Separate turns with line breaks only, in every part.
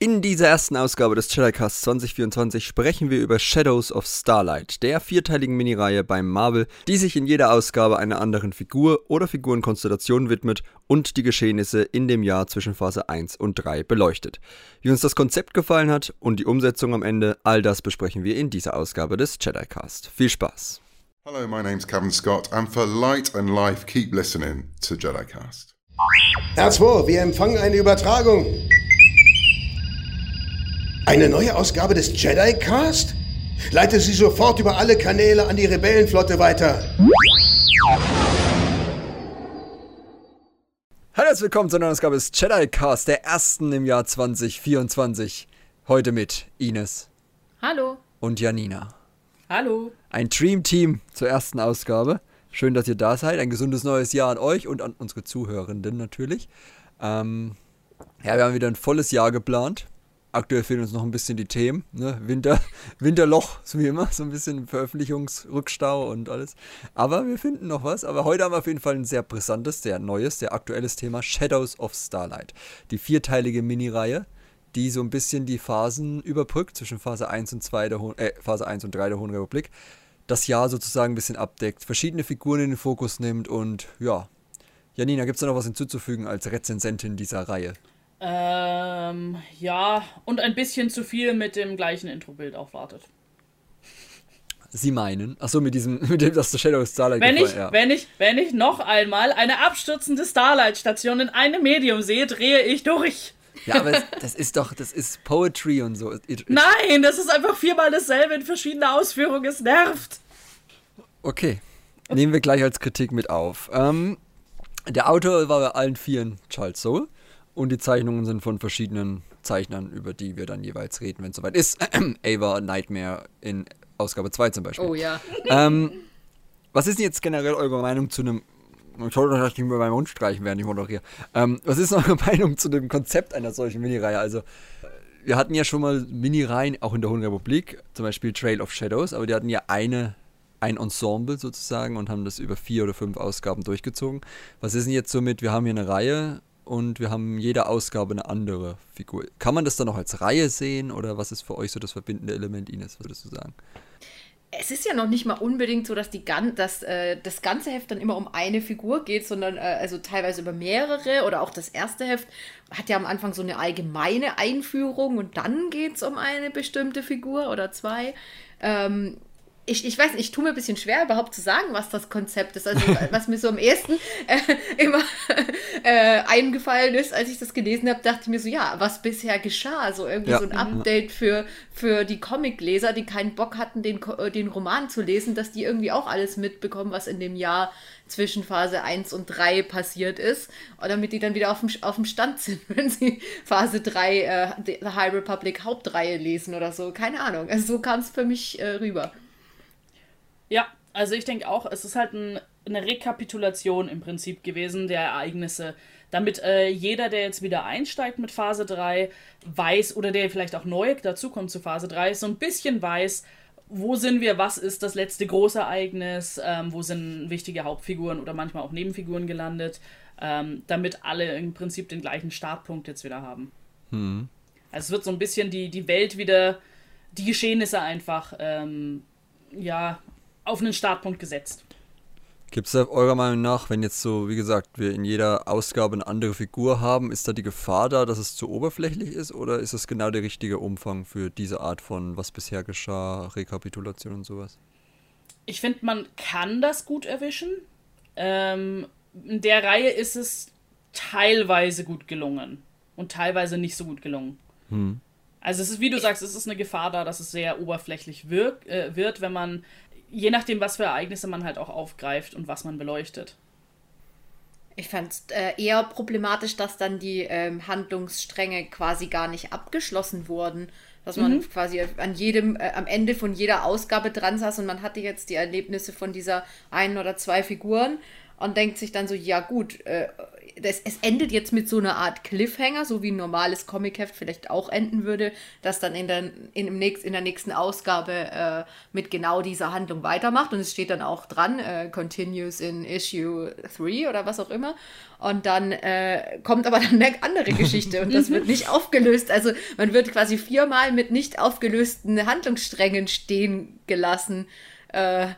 In dieser ersten Ausgabe des Jedi-Cast 2024 sprechen wir über Shadows of Starlight, der vierteiligen Minireihe beim Marvel, die sich in jeder Ausgabe einer anderen Figur oder Figurenkonstellation widmet und die Geschehnisse in dem Jahr zwischen Phase 1 und 3 beleuchtet. Wie uns das Konzept gefallen hat und die Umsetzung am Ende, all das besprechen wir in dieser Ausgabe des Jedi-Cast. Viel Spaß!
Hello, my name's Kevin Scott, and for light and life, keep listening to Jedi-Cast.
R2, wir empfangen eine Übertragung. Eine neue Ausgabe des Jedi-Cast? Leite sie sofort über alle Kanäle an die Rebellenflotte weiter.
Hallo, herzlich willkommen zu einer neuen Ausgabe des Jedi-Cast, der ersten im Jahr 2024. Heute mit Ines.
Hallo.
Und Janina.
Hallo.
Ein Dream-Team zur ersten Ausgabe. Schön, dass ihr da seid. Ein gesundes neues Jahr an euch und an unsere Zuhörenden natürlich. Ähm, ja, wir haben wieder ein volles Jahr geplant aktuell fehlen uns noch ein bisschen die Themen. Ne? Winter, Winterloch, so wie immer, so ein bisschen Veröffentlichungsrückstau und alles. Aber wir finden noch was. Aber heute haben wir auf jeden Fall ein sehr brisantes, sehr neues, sehr aktuelles Thema: Shadows of Starlight. Die vierteilige Minireihe, die so ein bisschen die Phasen überbrückt zwischen Phase 1 und 2 der Ho äh, Phase 1 und 3 der Hohen Republik. Das Jahr sozusagen ein bisschen abdeckt, verschiedene Figuren in den Fokus nimmt und ja. Janina, gibt es da noch was hinzuzufügen als Rezensentin dieser Reihe?
Ähm, ja, und ein bisschen zu viel mit dem gleichen Introbild auch wartet.
Sie meinen? Achso, mit diesem, mit dem, dass der Shadow Starlight
wenn ich, ja. wenn ich, wenn ich noch einmal eine abstürzende Starlight-Station in einem Medium sehe, drehe ich durch.
Ja, aber das ist doch, das ist Poetry und so.
Nein, das ist einfach viermal dasselbe in verschiedenen Ausführungen. Es nervt.
Okay. Nehmen wir gleich als Kritik mit auf. Ähm, der Autor war bei allen Vieren Charles Soule. Und die Zeichnungen sind von verschiedenen Zeichnern, über die wir dann jeweils reden, wenn es soweit ist. Ava Nightmare in Ausgabe 2 zum Beispiel.
Oh ja.
Ähm, was ist denn jetzt generell eure Meinung zu einem. Ich sollte das nicht mehr meinen Mund streichen, während ich moderiere. Ähm, was ist eure Meinung zu dem Konzept einer solchen Minireihe? Also, wir hatten ja schon mal Minireihen, auch in der Hohen Republik, zum Beispiel Trail of Shadows, aber die hatten ja eine, ein Ensemble sozusagen und haben das über vier oder fünf Ausgaben durchgezogen. Was ist denn jetzt so mit, wir haben hier eine Reihe, und wir haben jede Ausgabe eine andere Figur. Kann man das dann noch als Reihe sehen oder was ist für euch so das verbindende Element, Ines, würdest du sagen?
Es ist ja noch nicht mal unbedingt so, dass, die, dass äh, das ganze Heft dann immer um eine Figur geht, sondern äh, also teilweise über mehrere oder auch das erste Heft hat ja am Anfang so eine allgemeine Einführung und dann geht es um eine bestimmte Figur oder zwei. Ähm, ich, ich weiß nicht, ich tue mir ein bisschen schwer, überhaupt zu sagen, was das Konzept ist. Also, was mir so am ersten äh, immer äh, eingefallen ist, als ich das gelesen habe, dachte ich mir so, ja, was bisher geschah. So irgendwie ja. so ein Update für, für die Comicleser, die keinen Bock hatten, den, äh, den Roman zu lesen, dass die irgendwie auch alles mitbekommen, was in dem Jahr zwischen Phase 1 und 3 passiert ist. Und damit die dann wieder auf dem, auf dem Stand sind, wenn sie Phase 3 äh, The High Republic Hauptreihe lesen oder so. Keine Ahnung. Also so kam es für mich äh, rüber.
Ja, also ich denke auch, es ist halt ein, eine Rekapitulation im Prinzip gewesen der Ereignisse, damit äh, jeder, der jetzt wieder einsteigt mit Phase 3, weiß, oder der vielleicht auch neu dazukommt zu Phase 3, so ein bisschen weiß, wo sind wir, was ist das letzte Großereignis, ähm, wo sind wichtige Hauptfiguren oder manchmal auch Nebenfiguren gelandet, ähm, damit alle im Prinzip den gleichen Startpunkt jetzt wieder haben. Hm. Also es wird so ein bisschen die, die Welt wieder, die Geschehnisse einfach ähm, ja, auf einen Startpunkt gesetzt.
Gibt es da eurer Meinung nach, wenn jetzt so, wie gesagt, wir in jeder Ausgabe eine andere Figur haben, ist da die Gefahr da, dass es zu oberflächlich ist oder ist es genau der richtige Umfang für diese Art von, was bisher geschah, Rekapitulation und sowas?
Ich finde, man kann das gut erwischen. Ähm, in der Reihe ist es teilweise gut gelungen und teilweise nicht so gut gelungen. Hm. Also es ist, wie du sagst, es ist eine Gefahr da, dass es sehr oberflächlich wirk, äh, wird, wenn man je nachdem, was für Ereignisse man halt auch aufgreift und was man beleuchtet.
Ich fand es äh, eher problematisch, dass dann die ähm, Handlungsstränge quasi gar nicht abgeschlossen wurden. Dass man mhm. quasi an jedem, äh, am Ende von jeder Ausgabe dran saß und man hatte jetzt die Erlebnisse von dieser einen oder zwei Figuren und denkt sich dann so, ja gut, äh, das, es endet jetzt mit so einer Art Cliffhanger, so wie ein normales Comicheft vielleicht auch enden würde, das dann in der, in, nächst, in der nächsten Ausgabe äh, mit genau dieser Handlung weitermacht. Und es steht dann auch dran, äh, continues in Issue 3 oder was auch immer. Und dann äh, kommt aber dann eine andere Geschichte und das wird nicht aufgelöst. Also man wird quasi viermal mit nicht aufgelösten Handlungssträngen stehen gelassen. Äh,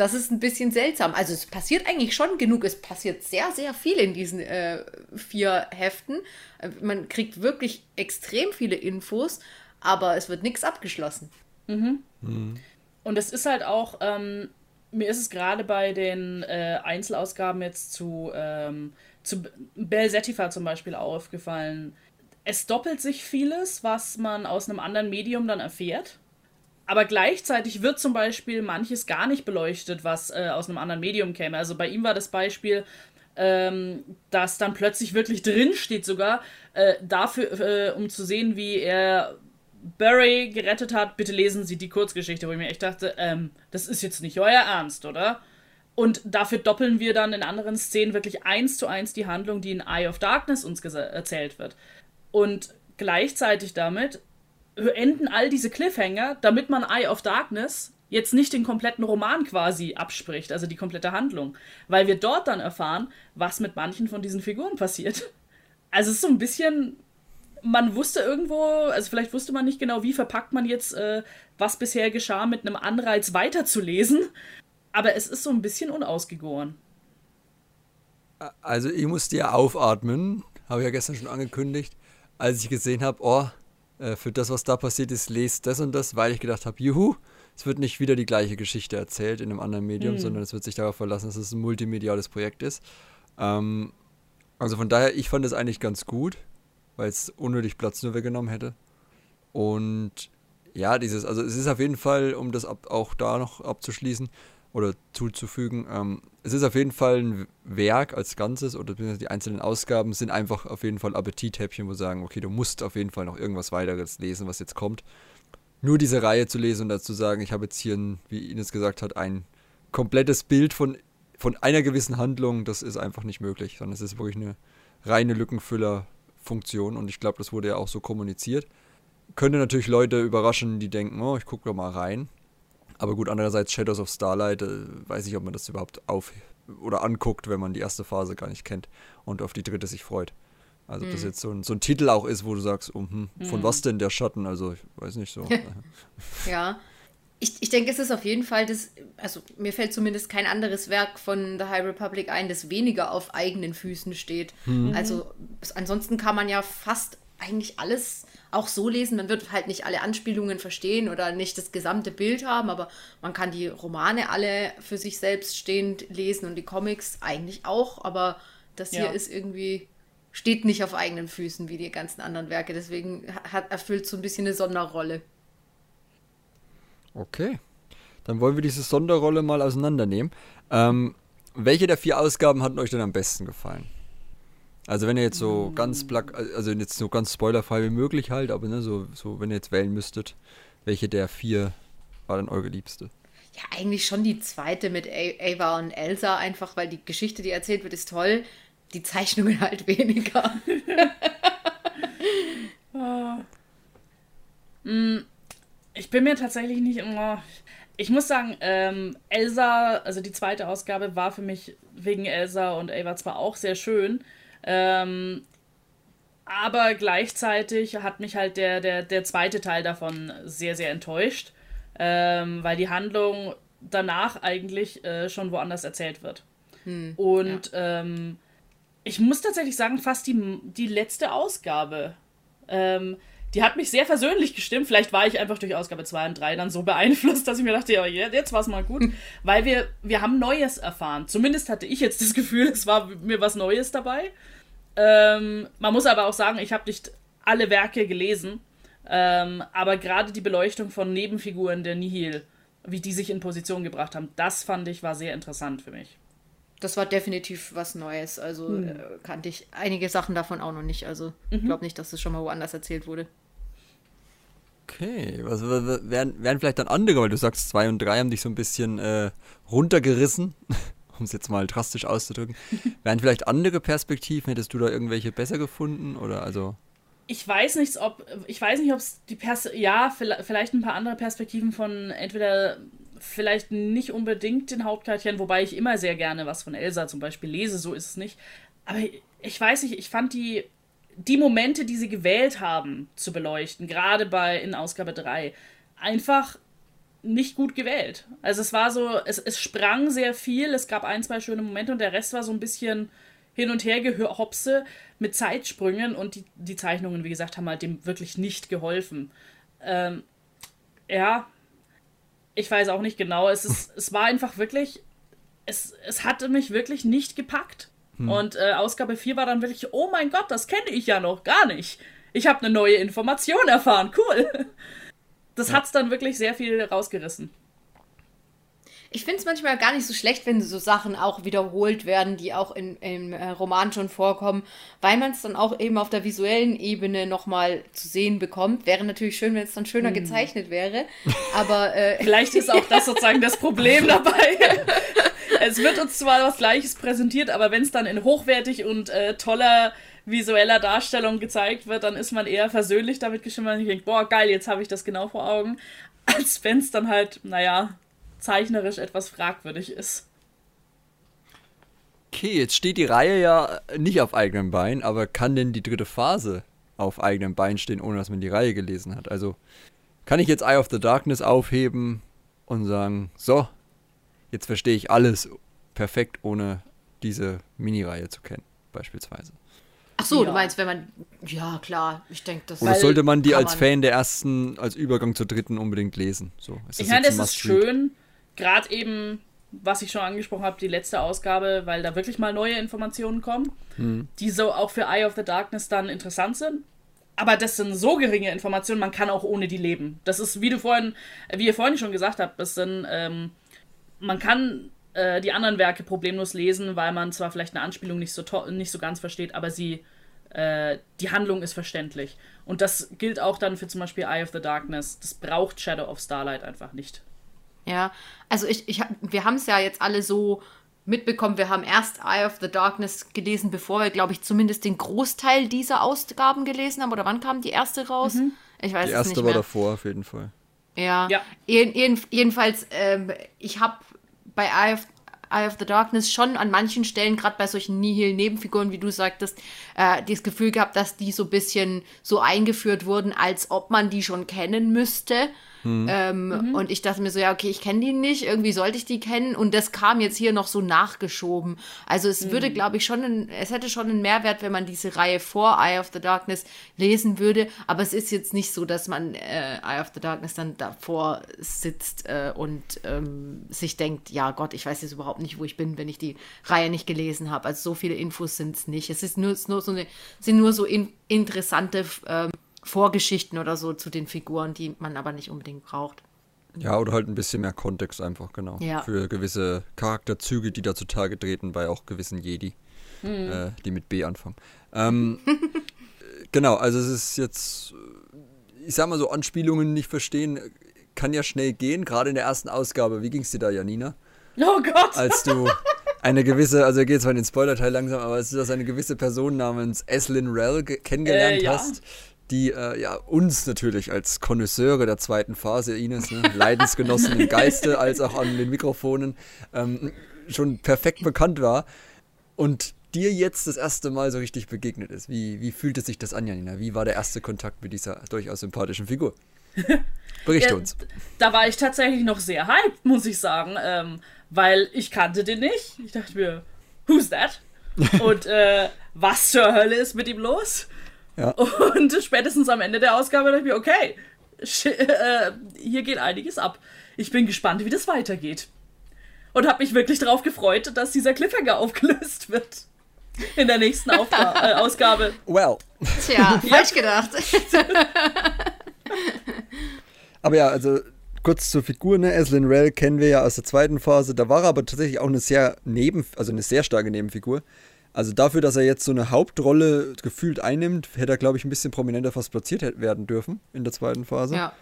das ist ein bisschen seltsam. Also es passiert eigentlich schon genug. Es passiert sehr, sehr viel in diesen äh, vier Heften. Äh, man kriegt wirklich extrem viele Infos, aber es wird nichts abgeschlossen.
Mhm. Mhm. Und es ist halt auch, ähm, mir ist es gerade bei den äh, Einzelausgaben jetzt zu, ähm, zu Bell Setifa zum Beispiel aufgefallen. Es doppelt sich vieles, was man aus einem anderen Medium dann erfährt. Aber gleichzeitig wird zum Beispiel manches gar nicht beleuchtet, was äh, aus einem anderen Medium käme. Also bei ihm war das Beispiel, ähm, dass dann plötzlich wirklich drin steht sogar, äh, dafür, äh, um zu sehen, wie er Barry gerettet hat, bitte lesen Sie die Kurzgeschichte, wo ich mir echt dachte, ähm, das ist jetzt nicht euer Ernst, oder? Und dafür doppeln wir dann in anderen Szenen wirklich eins zu eins die Handlung, die in Eye of Darkness uns erzählt wird. Und gleichzeitig damit enden all diese Cliffhanger, damit man Eye of Darkness jetzt nicht den kompletten Roman quasi abspricht, also die komplette Handlung, weil wir dort dann erfahren, was mit manchen von diesen Figuren passiert. Also es ist so ein bisschen, man wusste irgendwo, also vielleicht wusste man nicht genau, wie verpackt man jetzt, äh, was bisher geschah, mit einem Anreiz weiterzulesen, aber es ist so ein bisschen unausgegoren.
Also ich musste ja aufatmen, habe ich ja gestern schon angekündigt, als ich gesehen habe, oh, äh, für das, was da passiert ist, lest das und das, weil ich gedacht habe, juhu, es wird nicht wieder die gleiche Geschichte erzählt in einem anderen Medium, mhm. sondern es wird sich darauf verlassen, dass es ein multimediales Projekt ist. Ähm, also von daher, ich fand es eigentlich ganz gut, weil es unnötig Platz nur weggenommen hätte. Und ja, dieses, also es ist auf jeden Fall, um das ab, auch da noch abzuschließen, oder zuzufügen. Ähm, es ist auf jeden Fall ein Werk als Ganzes oder die einzelnen Ausgaben sind einfach auf jeden Fall Appetithäppchen, wo sagen, okay, du musst auf jeden Fall noch irgendwas weiteres lesen, was jetzt kommt. Nur diese Reihe zu lesen und dazu sagen, ich habe jetzt hier, ein, wie Ines gesagt hat, ein komplettes Bild von, von einer gewissen Handlung, das ist einfach nicht möglich, sondern es ist wirklich eine reine Lückenfüller-Funktion und ich glaube, das wurde ja auch so kommuniziert. Könnte natürlich Leute überraschen, die denken, oh, ich gucke da mal rein. Aber gut, andererseits Shadows of Starlight, äh, weiß ich, ob man das überhaupt auf oder anguckt, wenn man die erste Phase gar nicht kennt und auf die dritte sich freut. Also, ob das mhm. jetzt so ein, so ein Titel auch ist, wo du sagst, oh, hm, von mhm. was denn der Schatten? Also, ich weiß nicht so.
ja. Ich, ich denke, es ist auf jeden Fall das, also mir fällt zumindest kein anderes Werk von The High Republic ein, das weniger auf eigenen Füßen steht. Mhm. Also ansonsten kann man ja fast eigentlich alles auch so lesen. Man wird halt nicht alle Anspielungen verstehen oder nicht das gesamte Bild haben, aber man kann die Romane alle für sich selbst stehend lesen und die Comics eigentlich auch. Aber das hier ja. ist irgendwie, steht nicht auf eigenen Füßen wie die ganzen anderen Werke. Deswegen hat, erfüllt so ein bisschen eine Sonderrolle.
Okay. Dann wollen wir diese Sonderrolle mal auseinandernehmen. Ähm, welche der vier Ausgaben hat euch denn am besten gefallen? Also wenn ihr jetzt so ganz plack, also jetzt so ganz spoilerfrei wie möglich halt, aber ne, so, so wenn ihr jetzt wählen müsstet, welche der vier war denn eure Liebste?
Ja, eigentlich schon die zweite mit Ava und Elsa, einfach weil die Geschichte, die erzählt wird, ist toll. Die Zeichnungen halt weniger.
ich bin mir tatsächlich nicht immer. Ich muss sagen, ähm, Elsa, also die zweite Ausgabe war für mich wegen Elsa und Ava zwar auch sehr schön, ähm, aber gleichzeitig hat mich halt der, der, der zweite Teil davon sehr, sehr enttäuscht, ähm, weil die Handlung danach eigentlich äh, schon woanders erzählt wird. Hm, Und ja. ähm, ich muss tatsächlich sagen, fast die, die letzte Ausgabe, ähm, die hat mich sehr versöhnlich gestimmt. Vielleicht war ich einfach durch Ausgabe 2 und 3 dann so beeinflusst, dass ich mir dachte, ja, jetzt war es mal gut. weil wir, wir haben Neues erfahren. Zumindest hatte ich jetzt das Gefühl, es war mir was Neues dabei. Ähm, man muss aber auch sagen, ich habe nicht alle Werke gelesen, ähm, aber gerade die Beleuchtung von Nebenfiguren der Nihil, wie die sich in Position gebracht haben, das fand ich war sehr interessant für mich.
Das war definitiv was Neues. Also hm. äh, kannte ich einige Sachen davon auch noch nicht. Also ich mhm. glaube nicht, dass das schon mal woanders erzählt wurde.
Okay, was wären, wären vielleicht dann andere, weil du sagst, zwei und drei haben dich so ein bisschen äh, runtergerissen um es jetzt mal drastisch auszudrücken. Wären vielleicht andere Perspektiven, hättest du da irgendwelche besser gefunden? Oder also.
Ich weiß nicht, ob ich weiß nicht, ob es die Pers ja vielleicht ein paar andere Perspektiven von entweder vielleicht nicht unbedingt den Hauptcharakteren, wobei ich immer sehr gerne was von Elsa zum Beispiel lese, so ist es nicht. Aber ich weiß nicht, ich fand die die Momente, die sie gewählt haben, zu beleuchten, gerade bei in Ausgabe 3, einfach nicht gut gewählt. Also es war so, es, es sprang sehr viel, es gab ein, zwei schöne Momente und der Rest war so ein bisschen hin und her gehopse mit Zeitsprüngen und die, die Zeichnungen, wie gesagt, haben halt dem wirklich nicht geholfen. Ähm, ja, ich weiß auch nicht genau. Es, ist, es war einfach wirklich, es, es hatte mich wirklich nicht gepackt. Hm. Und äh, Ausgabe 4 war dann wirklich, oh mein Gott, das kenne ich ja noch gar nicht. Ich habe eine neue Information erfahren, cool. Das ja. es dann wirklich sehr viel rausgerissen.
Ich finde es manchmal gar nicht so schlecht, wenn so Sachen auch wiederholt werden, die auch in, im äh, Roman schon vorkommen, weil man es dann auch eben auf der visuellen Ebene nochmal zu sehen bekommt. Wäre natürlich schön, wenn es dann schöner hm. gezeichnet wäre. Aber
äh, vielleicht ist auch das sozusagen das Problem dabei. es wird uns zwar was Gleiches präsentiert, aber wenn es dann in hochwertig und äh, toller visueller Darstellung gezeigt wird, dann ist man eher versöhnlich damit gestimmt, und denkt, boah, geil, jetzt habe ich das genau vor Augen, als wenn es dann halt, naja, zeichnerisch etwas fragwürdig ist.
Okay, jetzt steht die Reihe ja nicht auf eigenen Beinen, aber kann denn die dritte Phase auf eigenen Beinen stehen, ohne dass man die Reihe gelesen hat? Also kann ich jetzt Eye of the Darkness aufheben und sagen, so, jetzt verstehe ich alles perfekt, ohne diese Mini-Reihe zu kennen, beispielsweise.
Ach so, ja. du meinst, wenn man. Ja, klar, ich denke, das
Oder sollte man die als man Fan der ersten, als Übergang zur dritten unbedingt lesen? So,
ich meine, das ist schön, gerade eben, was ich schon angesprochen habe, die letzte Ausgabe, weil da wirklich mal neue Informationen kommen, hm. die so auch für Eye of the Darkness dann interessant sind. Aber das sind so geringe Informationen, man kann auch ohne die leben. Das ist, wie du vorhin, wie ihr vorhin schon gesagt habt, das sind, ähm, man kann äh, die anderen Werke problemlos lesen, weil man zwar vielleicht eine Anspielung nicht so, nicht so ganz versteht, aber sie, äh, die Handlung ist verständlich. Und das gilt auch dann für zum Beispiel Eye of the Darkness. Das braucht Shadow of Starlight einfach nicht.
Ja, also ich, ich, wir haben es ja jetzt alle so mitbekommen. Wir haben erst Eye of the Darkness gelesen, bevor wir, glaube ich, zumindest den Großteil dieser Ausgaben gelesen haben. Oder wann kam die erste raus? Mhm.
Ich weiß die erste es nicht mehr. war davor, auf jeden Fall.
Ja. ja. Jeden, jedenfalls, ähm, ich habe bei Eye of, Eye of the Darkness schon an manchen Stellen, gerade bei solchen Nihil-Nebenfiguren, wie du sagtest, äh, das Gefühl gehabt, dass die so ein bisschen so eingeführt wurden, als ob man die schon kennen müsste. Mhm. Ähm, mhm. Und ich dachte mir so, ja, okay, ich kenne die nicht, irgendwie sollte ich die kennen. Und das kam jetzt hier noch so nachgeschoben. Also es mhm. würde, glaube ich, schon, ein, es hätte schon einen Mehrwert, wenn man diese Reihe vor Eye of the Darkness lesen würde. Aber es ist jetzt nicht so, dass man äh, Eye of the Darkness dann davor sitzt äh, und ähm, sich denkt, ja Gott, ich weiß jetzt überhaupt nicht, wo ich bin, wenn ich die Reihe nicht gelesen habe. Also so viele Infos sind es nicht. Es ist nur, nur so eine, sind nur so in, interessante ähm, Vorgeschichten oder so zu den Figuren, die man aber nicht unbedingt braucht.
Ja, oder halt ein bisschen mehr Kontext einfach, genau. Ja. Für gewisse Charakterzüge, die da zutage treten bei auch gewissen Jedi, mhm. äh, die mit B anfangen. Ähm, genau, also es ist jetzt, ich sag mal so, Anspielungen nicht verstehen, kann ja schnell gehen, gerade in der ersten Ausgabe. Wie ging es dir da, Janina?
Oh Gott!
Als du eine gewisse, also geht zwar in den Spoiler-Teil langsam, aber es ist, dass eine gewisse Person namens Eslin Rell kennengelernt äh, ja. hast die äh, ja uns natürlich als Konnoisseure der zweiten Phase, Ines, ne, Leidensgenossen im Geiste als auch an den Mikrofonen, ähm, schon perfekt bekannt war und dir jetzt das erste Mal so richtig begegnet ist. Wie, wie fühlte sich das an, Janina? Wie war der erste Kontakt mit dieser durchaus sympathischen Figur? Berichte ja, uns.
Da war ich tatsächlich noch sehr hyped, muss ich sagen, ähm, weil ich kannte den nicht. Ich dachte mir, who's that? Und äh, was zur Hölle ist mit ihm los? Ja. Und spätestens am Ende der Ausgabe dachte ich mir, okay, äh, hier geht einiges ab. Ich bin gespannt, wie das weitergeht. Und habe mich wirklich darauf gefreut, dass dieser Cliffhanger aufgelöst wird. In der nächsten Aufga äh, Ausgabe.
Well.
Tja, falsch gedacht.
aber ja, also kurz zur Figur, ne? Eslin Rell kennen wir ja aus der zweiten Phase. Da war er aber tatsächlich auch eine sehr neben, also eine sehr starke Nebenfigur. Also dafür, dass er jetzt so eine Hauptrolle gefühlt einnimmt, hätte er, glaube ich, ein bisschen prominenter fast platziert werden dürfen in der zweiten Phase. Ja.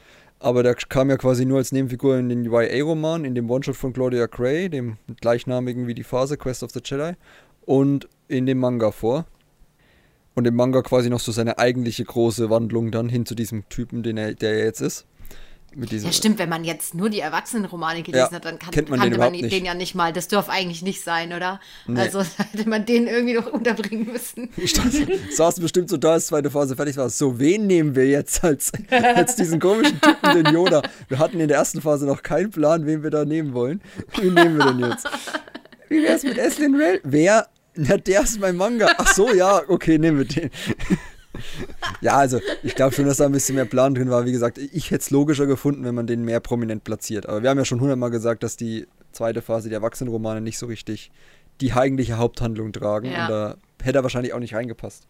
aber der kam ja quasi nur als Nebenfigur in den YA-Roman, in dem One-Shot von Claudia Gray, dem gleichnamigen wie die Phase Quest of the Jedi, und in dem Manga vor. Und im Manga quasi noch so seine eigentliche große Wandlung dann hin zu diesem Typen, den er, der er jetzt ist.
Mit diesem, ja, stimmt, wenn man jetzt nur die Erwachsenenromane gelesen ja, hat, dann kann,
kennt man
kannte
den
man den
nicht.
ja nicht mal. Das dürfte eigentlich nicht sein, oder?
Nee.
Also hätte man den irgendwie noch unterbringen müssen.
Ich saß bestimmt so da, als zweite Phase fertig war. So, wen nehmen wir jetzt als, als diesen komischen Typen, den Yoda? Wir hatten in der ersten Phase noch keinen Plan, wen wir da nehmen wollen. Wen nehmen wir denn jetzt? Wie wär's mit Eslin Rel? Wer? Na, der ist mein Manga. Ach so, ja, okay, nehmen wir den. ja, also ich glaube schon, dass da ein bisschen mehr Plan drin war. Wie gesagt, ich hätte es logischer gefunden, wenn man den mehr prominent platziert. Aber wir haben ja schon hundertmal gesagt, dass die zweite Phase, die Erwachsenenromane, nicht so richtig die eigentliche Haupthandlung tragen.
Ja.
Und da hätte er wahrscheinlich auch nicht reingepasst.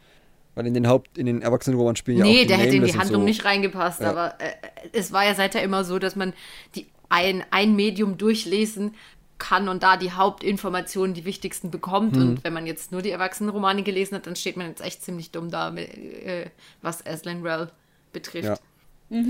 Weil in den Haupt, in den Erwachsenenromanen spielen ja auch
Nee,
die
der hätte in die Handlung
so.
nicht reingepasst,
Ja.
aber äh, es war ja seither immer so, dass man die ein, ein Medium durchlesen kann und da die Hauptinformationen, die wichtigsten bekommt.
Mhm.
Und wenn man jetzt nur die Erwachsenenromane gelesen hat, dann steht man jetzt echt ziemlich dumm da, äh, was Aslan Rell betrifft.
Ja.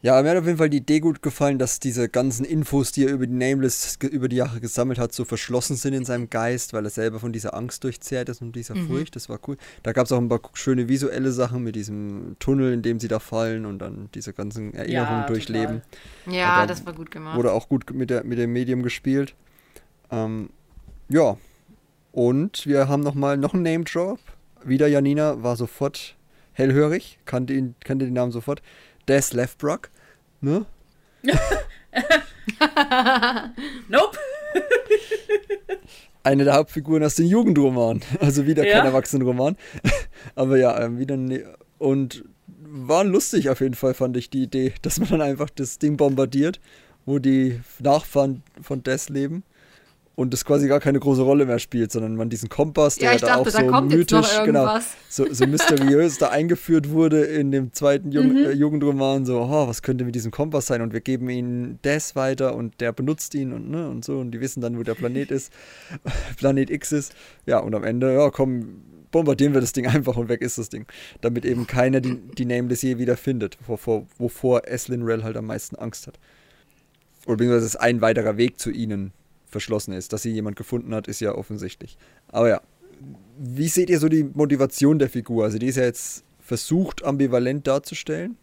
Ja, mir hat auf jeden Fall die Idee gut gefallen, dass diese ganzen Infos, die er über die Nameless über die Jahre gesammelt hat, so verschlossen sind in seinem Geist, weil er selber von dieser Angst durchzehrt ist und dieser Furcht. Das war cool. Da gab es auch ein paar schöne visuelle Sachen mit diesem Tunnel, in dem sie da fallen und dann diese ganzen Erinnerungen
Ja,
durchleben.
Ja, das war gut gemacht.
Wurde auch gut mit, der, mit dem Medium gespielt. Ähm, ja. Und wir haben nochmal noch einen Name-Drop. Wieder Janina war sofort hellhörig, kannte, ihn, kannte den Namen sofort. Des Lefbrock. Ne?
Nope.
Eine der Hauptfiguren aus den Jugendromanen. Also wieder
Ja.
kein Erwachsenenroman. Aber ja, ähm, wieder. Ne und war lustig auf jeden Fall, fand ich die Idee, dass man dann einfach das Ding bombardiert, wo die Nachfahren von Des leben. Und das quasi gar keine große Rolle mehr spielt, sondern man diesen Kompass, der
Ja, ich
da
dachte,
auch
da
so
kommt
mythisch, genau, so, so mysteriös da eingeführt wurde in dem zweiten Jung
Mhm.
äh, Jugendroman, so, oh, was könnte mit diesem Kompass sein? Und wir geben ihnen Des weiter und der benutzt ihn und, ne, und so und die wissen dann, wo der Planet ist, Planet X ist. Ja, und am Ende, ja, komm, bombardieren wir das Ding einfach und weg ist das Ding. Damit eben keiner die, die Nameless je wieder findet, wovor, wovor Eslin Rell halt am meisten Angst hat. Oder beziehungsweise es ein weiterer Weg zu ihnen verschlossen ist. Dass sie jemand gefunden hat, ist ja offensichtlich. Aber ja, wie seht ihr so die Motivation der Figur? Also die ist ja jetzt versucht, ambivalent darzustellen.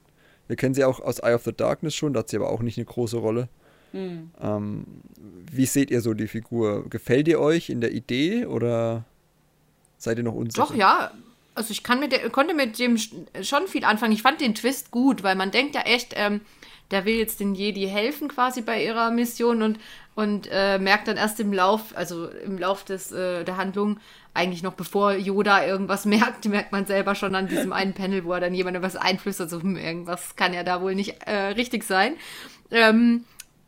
Wir kennen sie auch aus Eye of the Darkness schon, da hat sie aber auch nicht eine große Rolle.
Hm.
Ähm, wie seht ihr so die Figur? Gefällt ihr euch in der Idee oder seid ihr noch unsicher?
Doch, ja. Also ich kann mit der, konnte mit dem sch- schon viel anfangen. Ich fand den Twist gut, weil man denkt ja echt, ähm, der will jetzt den Jedi helfen quasi bei ihrer Mission und, und äh, merkt dann erst im Lauf, also im Lauf des, äh, der Handlung, eigentlich noch bevor Yoda irgendwas merkt, merkt man selber schon an diesem einen Panel, wo er dann jemandem was einflüstert, so hm, irgendwas kann ja da wohl nicht äh, richtig sein. Ähm,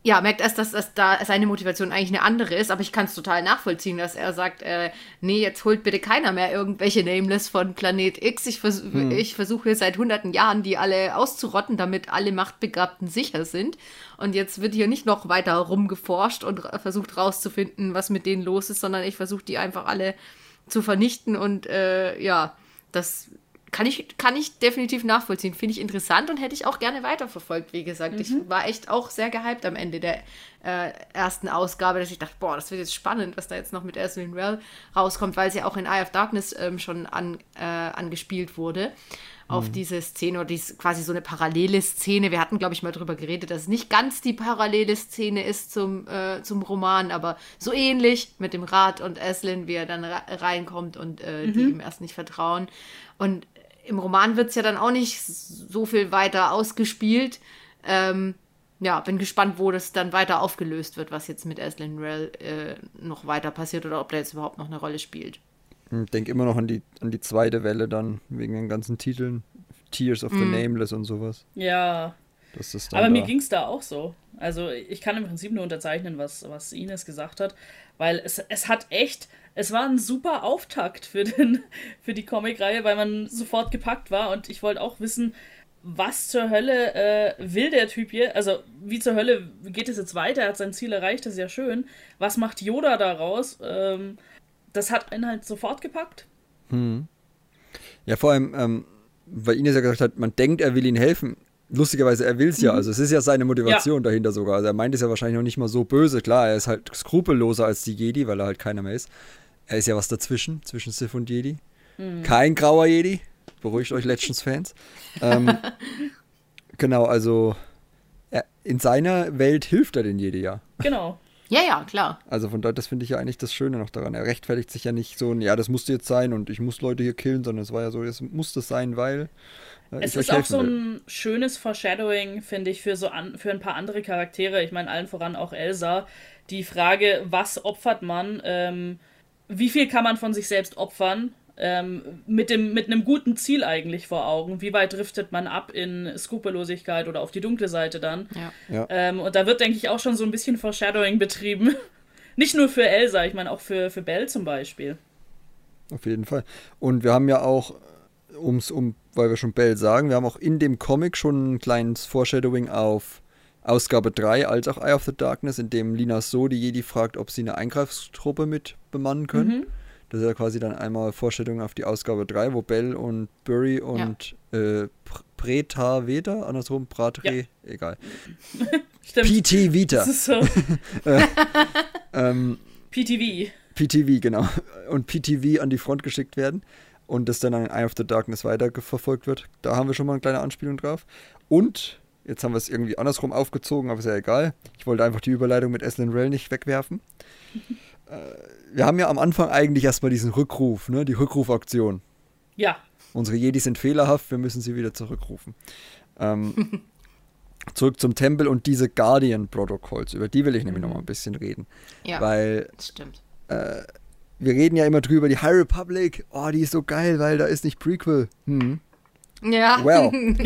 ja, merkt erst, dass, dass da seine Motivation eigentlich eine andere ist, aber ich kann es total nachvollziehen, dass er sagt, äh, nee, jetzt holt bitte keiner mehr irgendwelche Nameless von Planet X. Ich, vers ich versuche seit hunderten Jahren, die alle auszurotten, damit alle Machtbegabten sicher sind. Und jetzt wird hier nicht noch weiter rumgeforscht und versucht rauszufinden, was mit denen los ist, sondern ich versuche die einfach alle zu vernichten und äh, ja, das kann ich, kann ich definitiv nachvollziehen. Finde ich interessant und hätte ich auch gerne weiterverfolgt, wie gesagt. Ich war echt auch sehr gehypt am Ende der äh, ersten Ausgabe, dass ich dachte, boah, das wird jetzt spannend, was da jetzt noch mit Ashley Well rauskommt, weil sie auch in Eye of Darkness ähm, schon an, äh, angespielt wurde. Auf diese Szene oder die ist quasi so eine parallele Szene. Wir hatten, glaube ich, mal drüber geredet, dass es nicht ganz die parallele Szene ist zum, äh, zum Roman, aber so ähnlich mit dem Rat und Eslin, wie er dann re reinkommt und äh, die ihm erst nicht vertrauen. Und im Roman wird es ja dann auch nicht so viel weiter ausgespielt. Ähm, ja, bin gespannt, wo das dann weiter aufgelöst wird, was jetzt mit Aslan Rell äh, noch weiter passiert oder ob der jetzt überhaupt noch eine Rolle spielt.
Ich denke immer noch an die, an die zweite Welle dann, wegen den ganzen Titeln. Tears of the
Mhm.
Nameless und sowas.
Ja.
Das dann
Aber mir
da-
ging es da auch so. Also ich kann im Prinzip nur unterzeichnen, was, was Ines gesagt hat, weil es, es hat echt, es war ein super Auftakt für, den, für die Comicreihe, weil man sofort gepackt war und ich wollte auch wissen, was zur Hölle äh, will der Typ hier? Also, wie zur Hölle geht es jetzt weiter? Er hat sein Ziel erreicht, das ist ja schön. Was macht Yoda daraus? Ähm, das hat einen halt sofort gepackt.
Ja, vor allem, ähm, weil Ines ja gesagt hat, man denkt, er will ihnen helfen. Lustigerweise, er will es ja. Also es ist ja seine Motivation dahinter sogar. Also er meint es ja wahrscheinlich noch nicht mal so böse. Klar, er ist halt skrupelloser als die Jedi, weil er halt keiner mehr ist. Er ist ja was dazwischen, zwischen Sith und Jedi. Kein grauer Jedi. Beruhigt euch Legends-Fans. ähm, genau, also er, in seiner Welt hilft er den Jedi ja.
Genau.
Ja, ja, klar.
Also von daher, das finde ich ja eigentlich das Schöne noch daran. Er rechtfertigt sich ja nicht so, ein, ja, das musste jetzt sein und ich muss Leute hier killen, sondern es war ja so, es muss das sein, weil
Es ist auch so
will.
ein schönes Foreshadowing, finde ich, für so an, für ein paar andere Charaktere. Ich meine, allen voran auch Elsa. Die Frage, was opfert man? Ähm, wie viel kann man von sich selbst opfern? Ähm, mit, dem, mit einem guten Ziel eigentlich vor Augen. Wie weit driftet man ab in Skrupellosigkeit oder auf die dunkle Seite dann?
Ja.
Ja.
Ähm, und da wird, denke ich, auch schon so ein bisschen Foreshadowing betrieben. Nicht nur für Elsa, ich meine auch für, für Belle zum Beispiel.
Auf jeden Fall. Und wir haben ja auch, um's, um, weil wir schon Bell sagen, wir haben auch in dem Comic schon ein kleines Foreshadowing auf Ausgabe 3 als auch Eye of the Darkness, in dem Lina So die Jedi fragt, ob sie eine Eingreifstruppe mit bemannen können. Das ist ja quasi dann einmal Vorstellung auf die Ausgabe 3, wo Bell und Burry und äh, Pr- Preta Veda, andersrum, Pratre,
Ja.
egal.
Stimmt.
PT Vita.
Das ist so.
Ähm,
PTV.
PTV, genau. Und PTV an die Front geschickt werden und das dann an Eye of the Darkness weiterverfolgt wird. Da haben wir schon mal eine kleine Anspielung drauf. Und, jetzt haben wir es irgendwie andersrum aufgezogen, aber ist ja egal. Ich wollte einfach die Überleitung mit Eslin Rell nicht wegwerfen. äh, wir haben ja am Anfang eigentlich erstmal diesen Rückruf, ne? die Rückrufaktion.
Ja.
Unsere Jedi sind fehlerhaft, wir müssen sie wieder zurückrufen. Ähm, zurück zum Tempel und diese Guardian-Protokolls, über die will ich nämlich noch mal ein bisschen reden.
Ja,
Weil
das stimmt.
Wir reden ja immer drüber, die High Republic, oh, die ist so geil, weil da ist nicht Prequel. Hm.
Ja.
Well,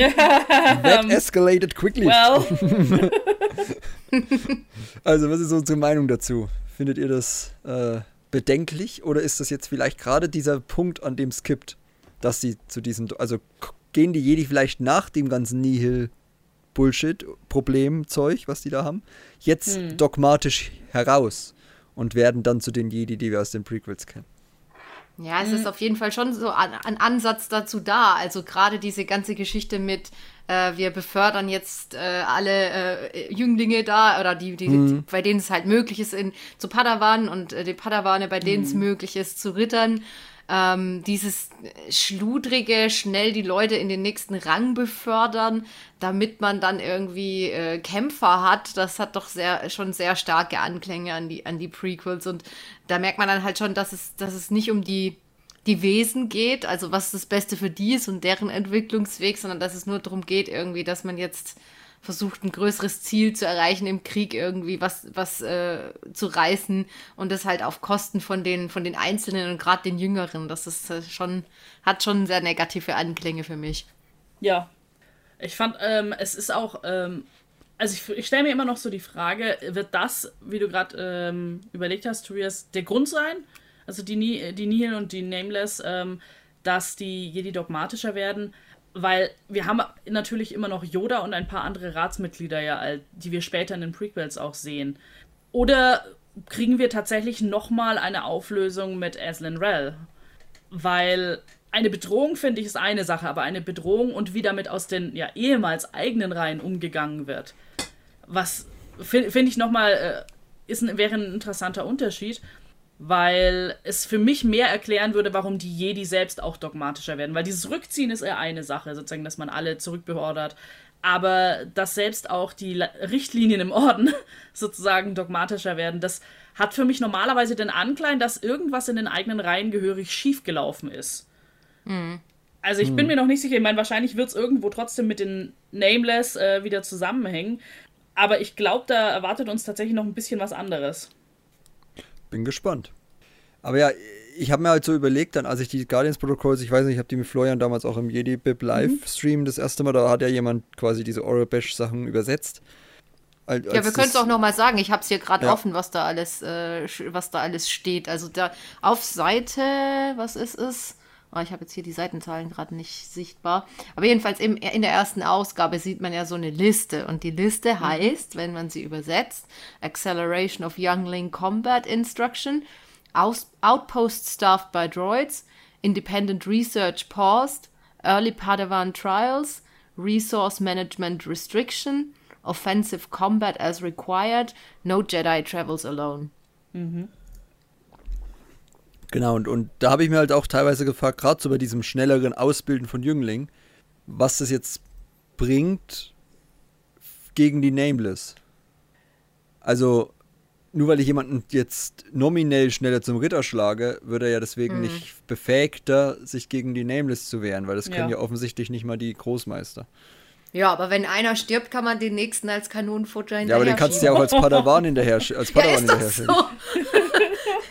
that escalated quickly.
Well,
Also, was ist unsere Meinung dazu? Findet ihr das äh, bedenklich oder ist das jetzt vielleicht gerade dieser Punkt, an dem es kippt, dass sie zu diesem, also gehen die Jedi vielleicht nach dem ganzen Nihil Bullshit, Problem, Zeug, was die da haben, jetzt dogmatisch heraus und werden dann zu den Jedi, die wir aus den Prequels kennen?
Ja, es ist auf jeden Fall schon so ein, ein Ansatz dazu da. Also gerade diese ganze Geschichte mit, äh, wir befördern jetzt äh, alle äh, Jünglinge da oder die, die, die, bei denen es halt möglich ist, in, zu Padawan und äh, die Padawane, bei denen es möglich ist, zu Rittern. Ähm, dieses schludrige, schnell die Leute in den nächsten Rang befördern, damit man dann irgendwie äh, Kämpfer hat, das hat doch sehr, schon sehr starke Anklänge an die, an die Prequels. Und da merkt man dann halt schon, dass es, dass es nicht um die, die Wesen geht, also was das Beste für die ist und deren Entwicklungsweg, sondern dass es nur darum geht, irgendwie, dass man jetzt versucht, ein größeres Ziel zu erreichen im Krieg, irgendwie was, was äh, zu reißen und das halt auf Kosten von den, von den Einzelnen und gerade den Jüngeren. Das ist äh, schon, hat schon sehr negative Anklänge für mich.
ja. Ich fand, ähm, es ist auch, ähm, also ich, ich stelle mir immer noch so die Frage, wird das, wie du gerade ähm, überlegt hast, Tobias, der Grund sein? Also die, die Nihil und die Nameless, ähm, dass die Jedi dogmatischer werden? Weil wir haben natürlich immer noch Yoda und ein paar andere Ratsmitglieder ja, die wir später in den Prequels auch sehen. Oder kriegen wir tatsächlich nochmal eine Auflösung mit Aslan Rell? Weil eine Bedrohung, finde ich, ist eine Sache, aber eine Bedrohung und wie damit aus den ja, ehemals eigenen Reihen umgegangen wird, was finde find ich nochmal, äh, ist wäre ein interessanter Unterschied, weil es für mich mehr erklären würde, warum die Jedi selbst auch dogmatischer werden. Weil dieses Rückziehen ist eher eine Sache, sozusagen, dass man alle zurückbeordert. Aber dass selbst auch die Richtlinien im Orden sozusagen dogmatischer werden, das hat für mich normalerweise den Anklein, dass irgendwas in den eigenen Reihen gehörig schiefgelaufen ist. Also ich bin mir noch nicht sicher. Ich meine, wahrscheinlich wird es irgendwo trotzdem mit den Nameless äh, wieder zusammenhängen. Aber ich glaube, da erwartet uns tatsächlich noch ein bisschen was anderes.
Bin gespannt. Aber ja, ich habe mir halt so überlegt, dann als ich die Guardians Protocols, ich weiß nicht, ich habe die mit Florian damals auch im Jedi Bib Livestream das erste Mal, da hat ja jemand quasi diese Oral Bash Sachen übersetzt. Al-
Ja,
als
wir können es auch noch mal sagen. Ich habe es hier gerade
Ja.
offen, was da alles, äh, was da alles steht. Also da auf Seite, was ist es? Oh, ich habe jetzt hier die Seitenzahlen gerade nicht sichtbar. Aber jedenfalls im, in der ersten Ausgabe sieht man ja so eine Liste. Und die Liste heißt, wenn man sie übersetzt, Acceleration of Youngling Combat Instruction, Aus Outpost staffed by droids, Independent Research paused, Early Padawan Trials, Resource Management Restriction, Offensive Combat as required, No Jedi travels alone.
Genau, und, und da habe ich mir halt auch teilweise gefragt, gerade so bei diesem schnelleren Ausbilden von Jünglingen, was das jetzt bringt gegen die Nameless. Also, nur weil ich jemanden jetzt nominell schneller zum Ritter schlage, wird er ja deswegen
Mhm.
nicht befähigter, sich gegen die Nameless zu wehren, weil das können
Ja.
ja offensichtlich nicht mal die Großmeister.
Ja, aber wenn einer stirbt, kann man den nächsten als Kanonenfutter hinterher
Ja, aber den kannst du ja auch als Padawan hinterher, als
Ja,
Padawan
ist
hinterher
das
schicken.
so?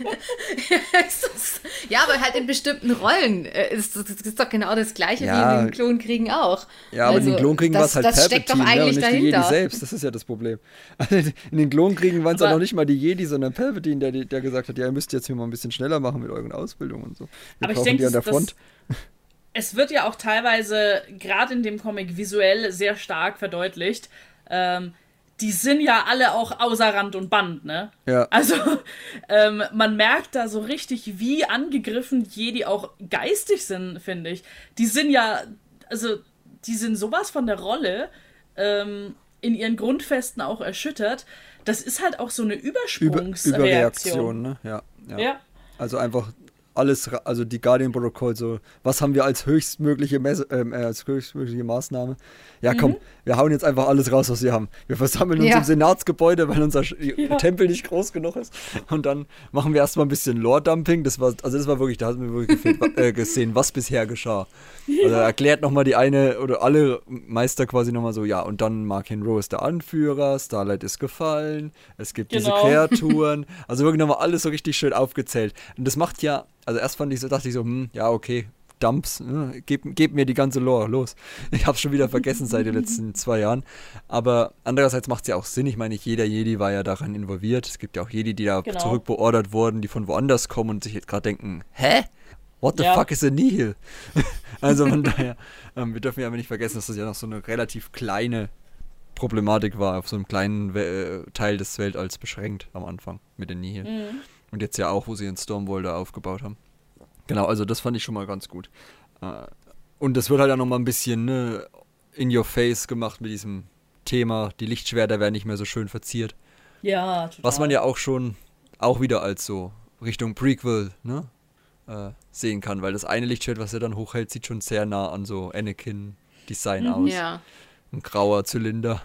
ja, aber halt in bestimmten Rollen. äh, Ist, das ist doch genau das Gleiche
Ja.
wie in den Klonkriegen auch.
Ja, aber in den
Also,
Klonkriegen war es halt
Das steckt doch
Palpatine, ne, und
eigentlich
nicht die Jedi
dahinter.
selbst. Das ist ja das Problem. Also in den Klonkriegen waren es ja
Aber-
noch nicht mal die Jedi, sondern Palpatine, der, der gesagt hat, ja, ihr müsst jetzt hier mal ein bisschen schneller machen mit euren Ausbildungen und so. Wir
Aber ich denke,
die an der
das-
Front.
es wird ja auch teilweise, gerade in dem Comic, visuell sehr stark verdeutlicht. Ähm, die sind ja alle auch außer Rand und Band, ne?
Ja.
Also, ähm, man merkt da so richtig, wie angegriffen Jedi auch geistig sind, finde ich. Die sind ja, also, die sind sowas von der Rolle ähm, in ihren Grundfesten auch erschüttert. Das ist halt auch so eine
Über,
Übersprungsreaktion.
Überreaktion, ne? Ja, ja.
Ja.
Also einfach alles, also die Guardian Protocol, so, was haben wir als höchstmögliche, Messe, ähm, äh, als höchstmögliche Maßnahme? Ja, komm, wir hauen jetzt einfach alles raus, was wir haben. Wir versammeln uns
Ja.
im Senatsgebäude, weil unser Sch- Tempel nicht groß genug ist. Und dann machen wir erstmal ein bisschen Lore-Dumping. Das war, also das war wirklich, da hat mir wirklich gefehlt, äh, gesehen, was bisher geschah. Also er erklärt nochmal die eine oder alle Meister quasi nochmal so, ja, und dann Mark Henro ist der Anführer, Starlight ist gefallen, es gibt diese
Genau.
Kreaturen. Also wirklich nochmal alles so richtig schön aufgezählt. Und das macht ja, also erst fand ich so, dachte ich so, hm, ja, okay, Dumps, ne, gib, gib mir die ganze Lore, los. Ich hab's schon wieder vergessen seit den letzten zwei Jahren. Aber andererseits macht es ja auch Sinn. Ich meine, nicht jeder Jedi war ja daran involviert. Es gibt ja auch Jedi, die da
Genau.
zurückbeordert wurden, die von woanders kommen und sich jetzt gerade denken, hä? What the
Ja.
fuck is a Nihil? also von daher, ähm, wir dürfen ja aber nicht vergessen, dass das ja noch so eine relativ kleine Problematik war, auf so einem kleinen We äh, Teil des Weltalls beschränkt am Anfang mit den Nihil.
Mhm.
Und jetzt ja auch, wo sie den Stormwall da aufgebaut haben. Genau, also das fand ich schon mal ganz gut. Äh, und das wird halt auch noch mal ein bisschen ne, in your face gemacht mit diesem Thema, die Lichtschwerter werden nicht mehr so schön verziert.
Ja, total.
Was man ja auch schon, auch wieder als so Richtung Prequel, ne, äh, sehen kann, weil das eine Lichtschwert, was er dann hochhält, sieht schon sehr nah an so Anakin-Design aus.
Ja.
Ein grauer Zylinder.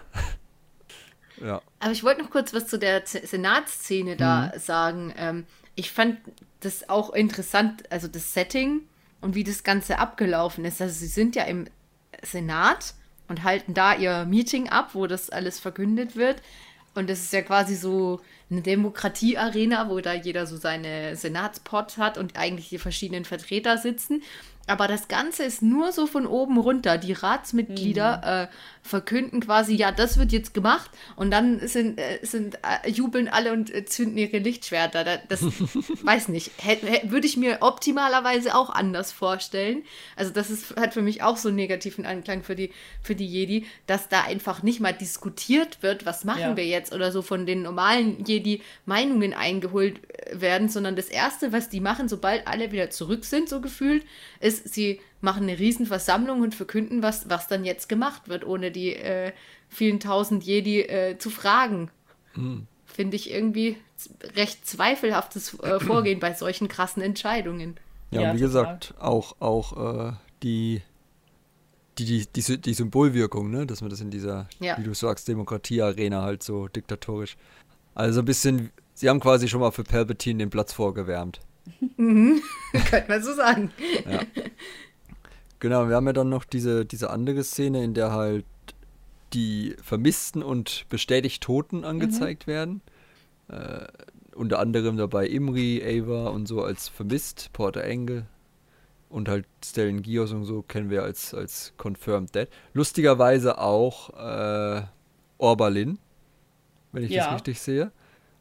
ja.
Aber ich wollte noch kurz was zu der Z Senatsszene da
Mhm.
sagen. Ähm, ich fand das auch interessant, also das Setting und wie das Ganze abgelaufen ist. Also sie sind ja im Senat und halten da ihr Meeting ab, wo das alles verkündet wird. Und das ist ja quasi so eine Demokratie-Arena, wo da jeder so seine Senatspot hat und eigentlich die verschiedenen Vertreter sitzen. Aber das Ganze ist nur so von oben runter. Die Ratsmitglieder äh, verkünden quasi, ja, das wird jetzt gemacht. Und dann sind, äh, sind äh, jubeln alle und äh, zünden ihre Lichtschwerter. Da- Das weiß nicht. Würde ich mir optimalerweise auch anders vorstellen. Also, das ist, hat für mich auch so einen negativen Anklang für die, für die Jedi, dass da einfach nicht mal diskutiert wird, was machen
Ja.
wir jetzt oder so von den normalen Jedi Meinungen eingeholt äh, werden, sondern das Erste, was die machen, sobald alle wieder zurück sind, so gefühlt, ist, sie machen eine Riesenversammlung und verkünden, was, was dann jetzt gemacht wird, ohne die äh, vielen tausend Jedi äh, zu fragen. Finde ich irgendwie recht zweifelhaftes äh, Vorgehen bei solchen krassen Entscheidungen.
Ja,
Ja,
wie
total.
gesagt, auch, auch äh, die, die, die, die, die Symbolwirkung, ne? dass man das in dieser,
Ja.
wie du sagst, Demokratie-Arena halt so diktatorisch. Also ein bisschen, sie haben quasi schon mal für Palpatine den Platz vorgewärmt.
Könnte man so sagen.
Genau, wir haben ja dann noch diese, diese andere Szene, in der halt die Vermissten und bestätigt Toten angezeigt werden. Äh, unter anderem dabei Imri, Ava und so als vermisst, Porter Engel und halt Stellan Gios und so kennen wir als, als Confirmed Dead. Lustigerweise auch äh, Orbalin, wenn ich
Ja.
das richtig sehe.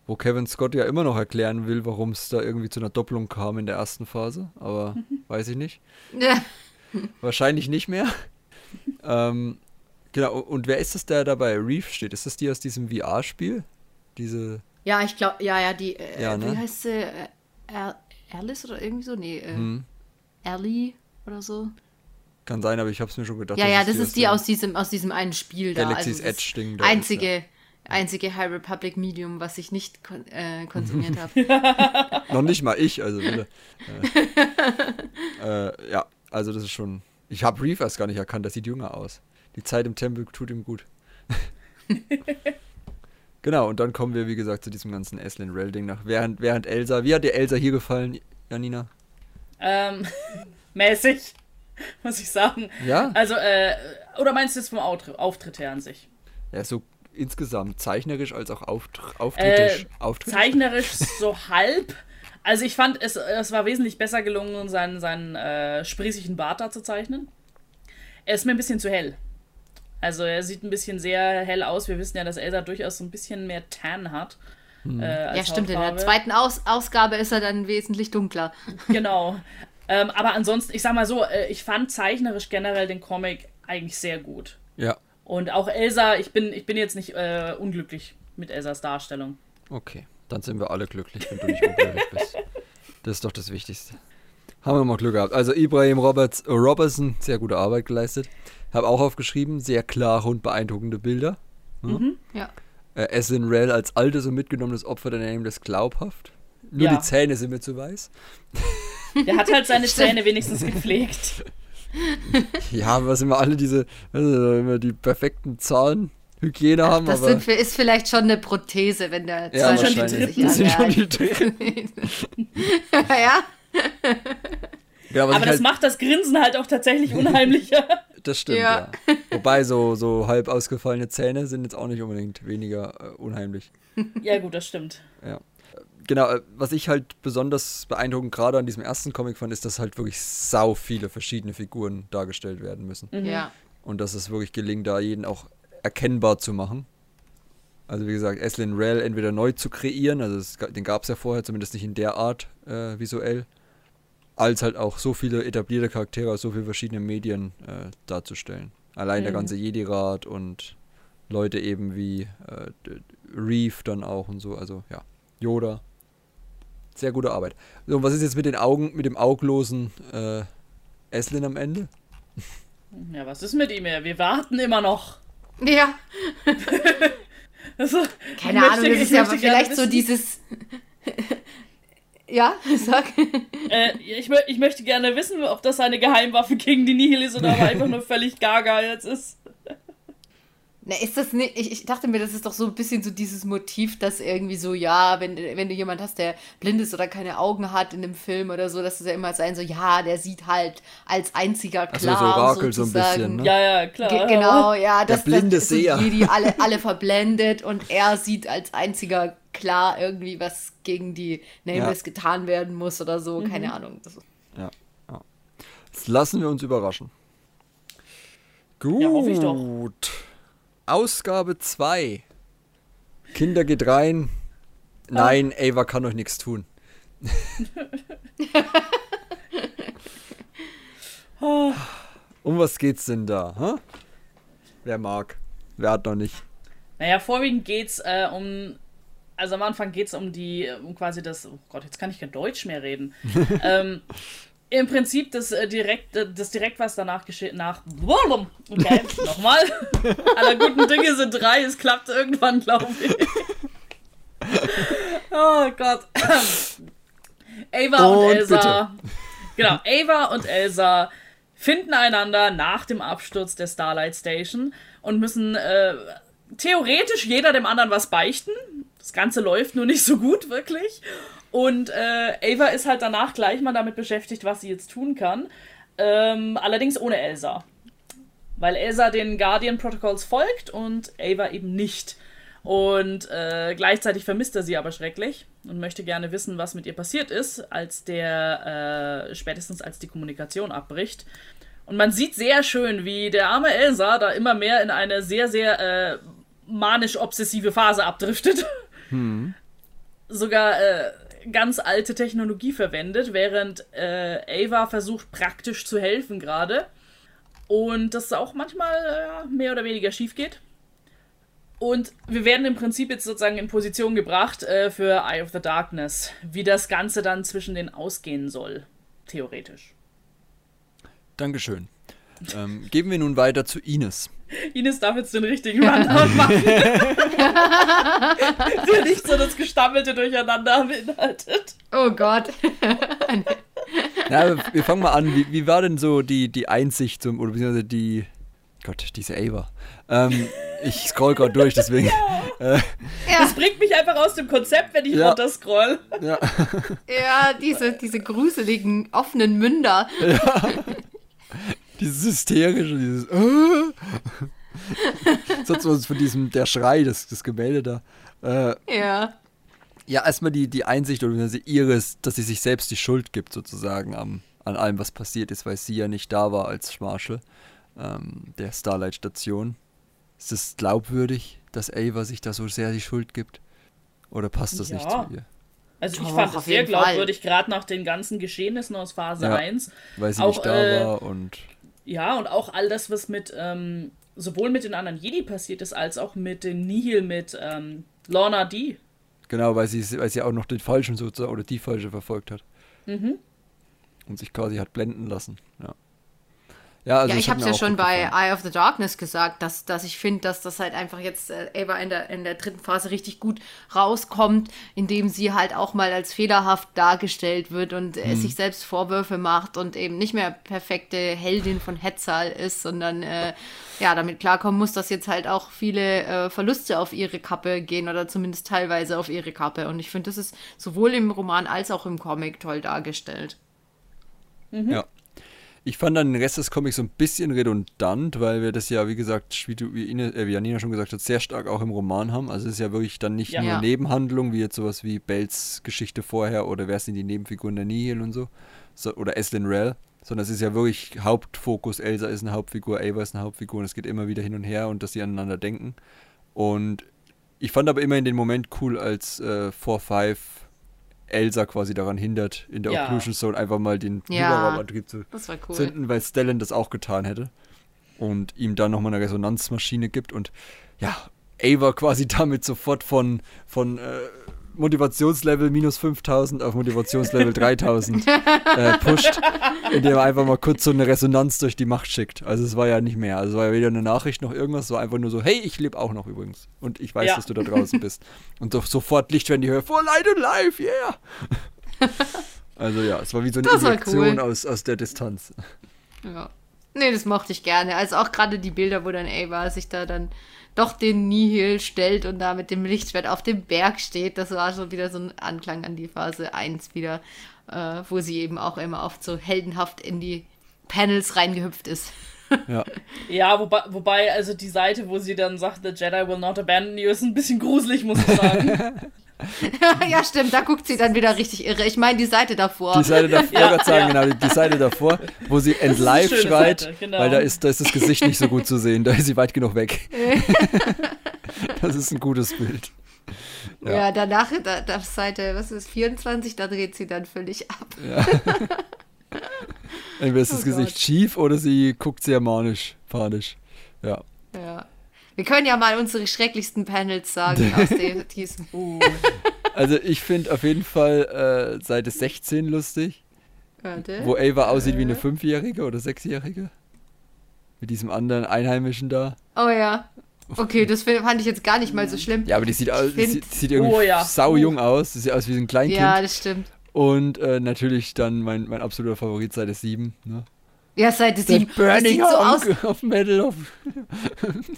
Wo Kevin Scott ja immer noch erklären will, warum es da irgendwie zu einer Doppelung kam in der ersten Phase, aber weiß ich nicht.
Ja.
Wahrscheinlich nicht mehr. ähm, genau, und wer ist das, der dabei Reef steht? Ist das die aus diesem VR-Spiel? Diese.
Ja, ich glaube, ja, ja, die, äh,
Ja, ne?
wie heißt sie? Äh, Alice oder irgendwie so? Nee, äh,
Hm.
Ellie oder so.
Kann sein, aber ich habe es mir schon gedacht.
Ja, ja, das ist die aus diesem, aus diesem einen Spiel da.
Galaxy's
also
Edge-Ding da ist,
Einzige, einzige High Republic Medium, was ich nicht kon äh, konsumiert habe.
Noch nicht mal ich, also bitte. Äh, äh, ja, also das ist schon. Ich habe Reef erst gar nicht erkannt, der sieht jünger aus. Die Zeit im Tempel tut ihm gut. genau, und dann kommen wir, wie gesagt, zu diesem ganzen Eslin Rell-Ding nach. Während, während Elsa. Wie hat dir Elsa hier gefallen, Janina?
Ähm, mäßig, muss ich sagen.
Ja?
Also, äh, oder meinst du jetzt vom Auftritt her an sich?
Ja, so insgesamt zeichnerisch als auch auftr auftrittlich.
Äh? Zeichnerisch so halb. Also ich fand, es, es war wesentlich besser gelungen, seinen, seinen äh, sprießigen Bart da zu zeichnen. Er ist mir ein bisschen zu hell. Also er sieht ein bisschen sehr hell aus. Wir wissen ja, dass Elsa durchaus so ein bisschen mehr Tan hat.
Hm.
Äh,
ja, stimmt. In der
Hautfarbe.
zweiten Aus Ausgabe ist er dann wesentlich dunkler.
Genau. ähm, aber ansonsten, ich sag mal so, äh, ich fand zeichnerisch generell den Comic eigentlich sehr gut.
Ja,
Und auch Elsa, ich bin, ich bin jetzt nicht äh, unglücklich mit Elsas Darstellung.
okay. Dann sind wir alle glücklich, wenn du nicht unglücklich bist. Das ist doch das Wichtigste. Haben wir mal Glück gehabt. Also Ibrahim Roberts, äh, Robertson, sehr gute Arbeit geleistet. Habe auch aufgeschrieben, sehr klare und beeindruckende Bilder.
Ja.
Äh, Eslin Rell als altes und mitgenommenes Opfer der Nameless glaubhaft. Nur
Ja.
die Zähne sind mir zu weiß.
Der hat halt seine Zähne wenigstens gepflegt.
Ja, aber was immer alle diese, also immer die perfekten Zahnhygiene haben,
Das
aber
sind, ist vielleicht schon eine Prothese, wenn der
ja,
sind schon die. Dritten.
Das sind schon die
ja.
Dritten.
ja.
Ja,
Aber
ich
das
halt,
macht das Grinsen halt auch tatsächlich unheimlicher.
das stimmt, ja.
Ja.
Wobei so, so halb ausgefallene Zähne sind jetzt auch nicht unbedingt weniger äh, unheimlich.
ja, gut, das stimmt.
Ja. Genau, äh, was ich halt besonders beeindruckend gerade an diesem ersten Comic fand, ist, dass halt wirklich sau viele verschiedene Figuren dargestellt werden müssen.
ja.
Und dass es wirklich gelingt, da jeden auch erkennbar zu machen. Also wie gesagt, Eslin Rell entweder neu zu kreieren, also es, den gab es ja vorher, zumindest nicht in der Art äh, visuell, als halt auch so viele etablierte Charaktere aus so vielen verschiedenen Medien äh, darzustellen. Allein der ganze Jedi-Rat und Leute eben wie äh, Reef dann auch und so, also ja, Yoda. Sehr gute Arbeit. So, und was ist jetzt mit den Augen, mit dem auglosen äh, Eslin am Ende?
Ja, was ist mit ihm? Wir warten immer noch.
Ja.
Also,
Keine Ahnung,
möchte-
das ist ja vielleicht so
wissen-
dieses. ja, sag.
Äh, ich, ich möchte gerne wissen, ob das eine Geheimwaffe gegen die Nihil ist oder er einfach nur völlig gaga jetzt ist.
Na, ist das nicht. Ich, ich dachte mir, das ist doch so ein bisschen so dieses Motiv, dass irgendwie so, ja, wenn, wenn du jemand hast, der blind ist oder keine Augen hat in einem Film oder so, dass es ja immer sein so, ja, der sieht halt als einziger klar.
so Orakel so ein
sozusagen.
bisschen, ne?
Ja, ja, klar.
Ge genau, ja, das,
blinde
das
Seher.
Jedi alle, alle verblendet und er sieht als einziger klar irgendwie, was gegen die Nameless getan werden muss oder so, keine Ahnung.
Ja, ja. Das lassen wir uns überraschen. Gut.
Ja, hoffe ich doch.
Ausgabe 2. Kinder geht rein. Nein, Ava kann euch nichts tun. um was geht's denn da? Hä? Wer mag? Wer hat noch nicht?
Naja, vorwiegend geht's äh, um. Also am Anfang geht's um die, um quasi das. Oh Gott, jetzt kann ich kein Deutsch mehr reden. ähm, Im Prinzip das äh, direkt, äh, das direkt, was danach geschieht, nach. Okay, nochmal. Aller guten Dinge sind drei, es klappt irgendwann, glaube ich. oh Gott. Ava und,
Und
Elsa. Genau, Ava und Elsa finden einander nach dem Absturz der Starlight Station und müssen äh, theoretisch jeder dem anderen was beichten. Das Ganze läuft nur nicht so gut, wirklich. Und äh, Ava ist halt danach gleich mal damit beschäftigt, was sie jetzt tun kann. Ähm, allerdings ohne Elsa. Weil Elsa den Guardian Protocols folgt und Ava eben nicht. Und äh, gleichzeitig vermisst er sie aber schrecklich und möchte gerne wissen, was mit ihr passiert ist, als der, äh, spätestens als die Kommunikation abbricht. Und man sieht sehr schön, wie der arme Elsa da immer mehr in eine sehr, sehr äh, manisch-obsessive Phase abdriftet. Sogar äh, ganz alte Technologie verwendet, während äh, Ava versucht praktisch zu helfen gerade. Und das auch manchmal äh, mehr oder weniger schief geht. Und wir werden im Prinzip jetzt sozusagen in Position gebracht äh, für Eye of the Darkness, wie das Ganze dann zwischen denen ausgehen soll, theoretisch.
Dankeschön. Ähm, geben wir nun weiter zu Ines.
Ines darf jetzt den richtigen Rundown machen. Der nicht so das gestammelte Durcheinander beinhaltet.
Oh Gott.
Ja, wir fangen mal an. Wie, wie war denn so die, die Einsicht zum, oder beziehungsweise die, Gott, diese Ava. Ähm, ich scroll gerade durch, deswegen. Äh,
Das bringt mich einfach aus dem Konzept, wenn ich
Ja.
runterscroll.
ja.
Ja, diese, diese gruseligen, offenen Münder.
Dieses hysterische, dieses. Äh. Sonst was von diesem, der Schrei, das, das Gemälde da. Äh,
Ja.
ja, erstmal die, die Einsicht oder ihres, dass sie sich selbst die Schuld gibt, sozusagen, am, an allem, was passiert ist, weil sie ja nicht da war als Marshal ähm, der Starlight-Station. Ist es glaubwürdig, dass Ava sich da so sehr die Schuld gibt? Oder passt das nicht
Ja.
zu ihr?
Also ich
Doch,
fand es sehr glaubwürdig, gerade nach den ganzen Geschehnissen aus Phase
Ja.
1.
Weil sie
Auch,
nicht da
äh,
war und.
Ja, und auch all das, was mit, ähm, sowohl mit den anderen Jedi passiert ist, als auch mit dem Nihil, mit ähm, Lorna D.
Genau, weil sie, weil sie auch noch den Falschen sozusagen oder die Falsche verfolgt hat.
Mhm.
Und sich quasi hat blenden lassen. Ja, ja, also
ja, ich habe es ja schon bei
gefallen.
Eye of the Darkness gesagt, dass, dass ich finde, dass das halt einfach jetzt äh, Ava in der, in der dritten Phase richtig gut rauskommt, indem sie halt auch mal als fehlerhaft dargestellt wird und
Mhm.
äh, sich selbst Vorwürfe macht und eben nicht mehr perfekte Heldin von Hetzal ist, sondern äh, ja, damit klarkommen muss, dass jetzt halt auch viele äh, Verluste auf ihre Kappe gehen oder zumindest teilweise auf ihre Kappe. Und ich finde, das ist sowohl im Roman als auch im Comic toll dargestellt.
Ja. Ich fand dann den Rest des Comics so ein bisschen redundant, weil wir das ja, wie gesagt, wie, du, wie, Ine, äh, wie Janina schon gesagt hat, sehr stark auch im Roman haben. Also es ist ja wirklich dann nicht
Ja.
nur. Nebenhandlung, wie jetzt sowas wie Bells Geschichte vorher oder wer sind die Nebenfiguren der Nihil und so, so oder Eslin Rell, sondern es ist ja wirklich Hauptfokus. Elsa ist eine Hauptfigur, Ava ist eine Hauptfigur und es geht immer wieder hin und her und dass sie aneinander denken. Und ich fand aber immer in den Moment cool, als äh, 4-5 Elsa quasi daran hindert, in der
Ja.
Occlusion Zone einfach mal den
Ja.
Hyperraumantrieb zu
cool.
zünden, weil Stellan das auch getan hätte. Und ihm dann nochmal eine Resonanzmaschine gibt. Und ja, Ava quasi damit sofort von, von äh, Motivationslevel minus 5000 auf Motivationslevel 3000 äh, pusht, indem er einfach mal kurz so eine Resonanz durch die Macht schickt. Also es war ja nicht mehr. Also es war ja weder eine Nachricht noch irgendwas, es war einfach nur so, hey, ich lebe auch noch übrigens. Und ich weiß,
Ja.
dass du da draußen bist. Und so, sofort Licht, wenn die Höhe, for light and life, yeah! Also ja, es war wie so eine Injektion
cool.
aus, aus der Distanz.
Ja. Nee, das mochte ich gerne. Also auch gerade die Bilder, wo dann Ava sich da dann doch den Nihil stellt und da mit dem Lichtschwert auf dem Berg steht. Das war schon wieder so ein Anklang an die Phase 1 wieder, äh, wo sie eben auch immer oft so heldenhaft in die Panels reingehüpft ist.
Ja.
Ja, wobei, wobei, also die Seite, wo sie dann sagt, The Jedi will not abandon you, ist ein bisschen gruselig, muss ich sagen.
ja, stimmt, da guckt sie dann wieder richtig irre. Ich meine die Seite davor.
Die Seite davor,
Ja,
sagen,
ja.
genau, die Seite davor, wo sie entlive
schöne
schreit,
Seite, genau.
weil da ist, da ist das Gesicht nicht so gut zu sehen, da ist sie weit genug weg. das ist ein gutes Bild.
ja.
ja.
danach, da, da Seite, was ist, 24, da dreht sie dann völlig ab.
Entweder ist das
Oh
Gesicht
Gott.
schief oder sie guckt sehr manisch, panisch. Ja.
Ja. Wir können ja mal unsere schrecklichsten Panels sagen aus diesem.
Uh,
Also ich finde auf jeden Fall äh, Seite 16 lustig,
Warte.
wo Ava aussieht wie eine Fünfjährige oder Sechsjährige. Mit diesem anderen Einheimischen da.
Oh ja. Okay, das fand ich jetzt gar nicht mal so schlimm.
Ja, aber die sieht, aus, die sieht, irgendwie
Oh ja.
sau jung aus. Die sieht aus wie ein Kleinkind.
Ja, das stimmt.
Und äh, natürlich dann mein, mein absoluter Favorit Seite 7. Ne?
Ja, Seite
Der
7. Das
Burning
sieht so aus,
auf Medal of.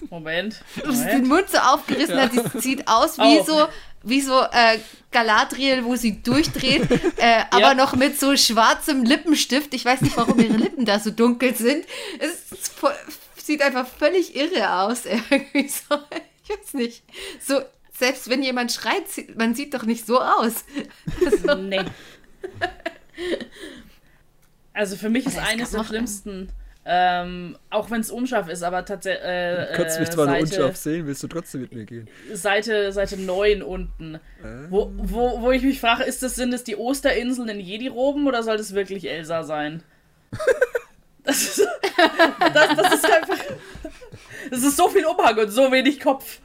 Moment.
dass den
Moment.
Mund so aufgerissen hat. Das sieht aus wie
Oh.
so, wie so äh, Galadriel, wo sie durchdreht, äh, aber
Ja.
noch mit so schwarzem Lippenstift. Ich weiß nicht, warum ihre Lippen da so dunkel sind. Es ist voll, sieht einfach völlig irre aus. Irgendwie so. Ich weiß nicht. So, selbst wenn jemand schreit, man sieht doch nicht so aus.
Nee. Also für mich ist
Das
eines der schlimmsten, ähm, auch wenn es unscharf ist, aber tatsächlich äh,
Kannst du mich
äh,
zwar nur
Seite,
unscharf sehen, willst du trotzdem mit mir gehen?
Seite, Seite 9 unten. Wo, wo, wo ich mich frage, ist das, sind es die Osterinseln in Jedi-Roben oder soll das wirklich Elsa sein? Das ist, das, das ist einfach. Das ist so viel Umhang und so wenig Kopf.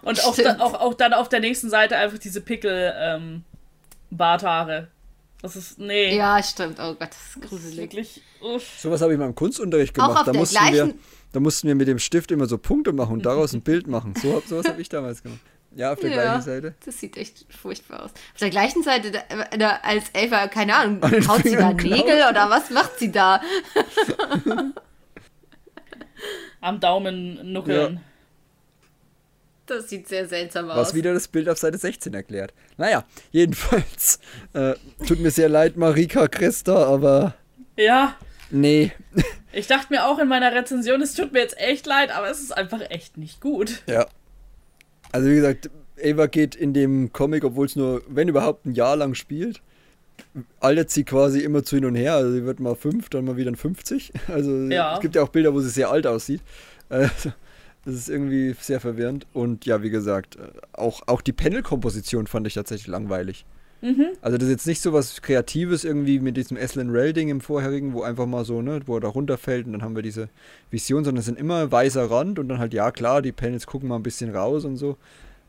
Und auch, da, auch, auch dann auf der nächsten Seite einfach diese Pickel ähm, Barthaare. Das ist, nee.
Ja, stimmt. Oh Gott, das ist
das ist
gruselig.
wirklich, uff.
Sowas habe ich mal im Kunstunterricht
Auch
gemacht.
auf
Da
der
mussten, wir,
gleichen-
da mussten wir mit dem Stift immer so Punkte machen und daraus ein Bild machen. So, hab- sowas habe ich damals gemacht. Ja, auf der
Ja,
gleichen Seite.
das sieht echt furchtbar aus. Auf der gleichen Seite, da, da, als Elfa, keine Ahnung,
An den
haut sie da Nägel oder was macht sie da?
Am Daumen nuckeln.
Das sieht sehr seltsam aus.
Was wieder das Bild auf Seite 16 erklärt. Naja, jedenfalls. Äh, tut mir sehr leid, Marika Christa, aber
Ja.
nee.
Ich dachte mir auch in meiner Rezension, es tut mir jetzt echt leid, aber es ist einfach echt nicht gut.
Ja. Also wie gesagt, Ava geht in dem Comic, obwohl es nur, wenn überhaupt, ein Jahr lang spielt, altert sie quasi immer zu hin und her. Also sie wird mal fünf, dann mal wieder ein 50. Also
Ja.
es gibt ja auch Bilder, wo sie sehr alt aussieht. Also, das ist irgendwie sehr verwirrend. Und ja, wie gesagt, äh, auch, auch die Panel-Komposition fand ich tatsächlich langweilig. Also das ist jetzt nicht so was Kreatives irgendwie mit diesem Eslen Rel-Ding im vorherigen, wo einfach mal so, ne, wo er da runterfällt und dann haben wir diese Vision, sondern es sind immer weißer Rand und dann halt, ja klar, die Panels gucken mal ein bisschen raus und so.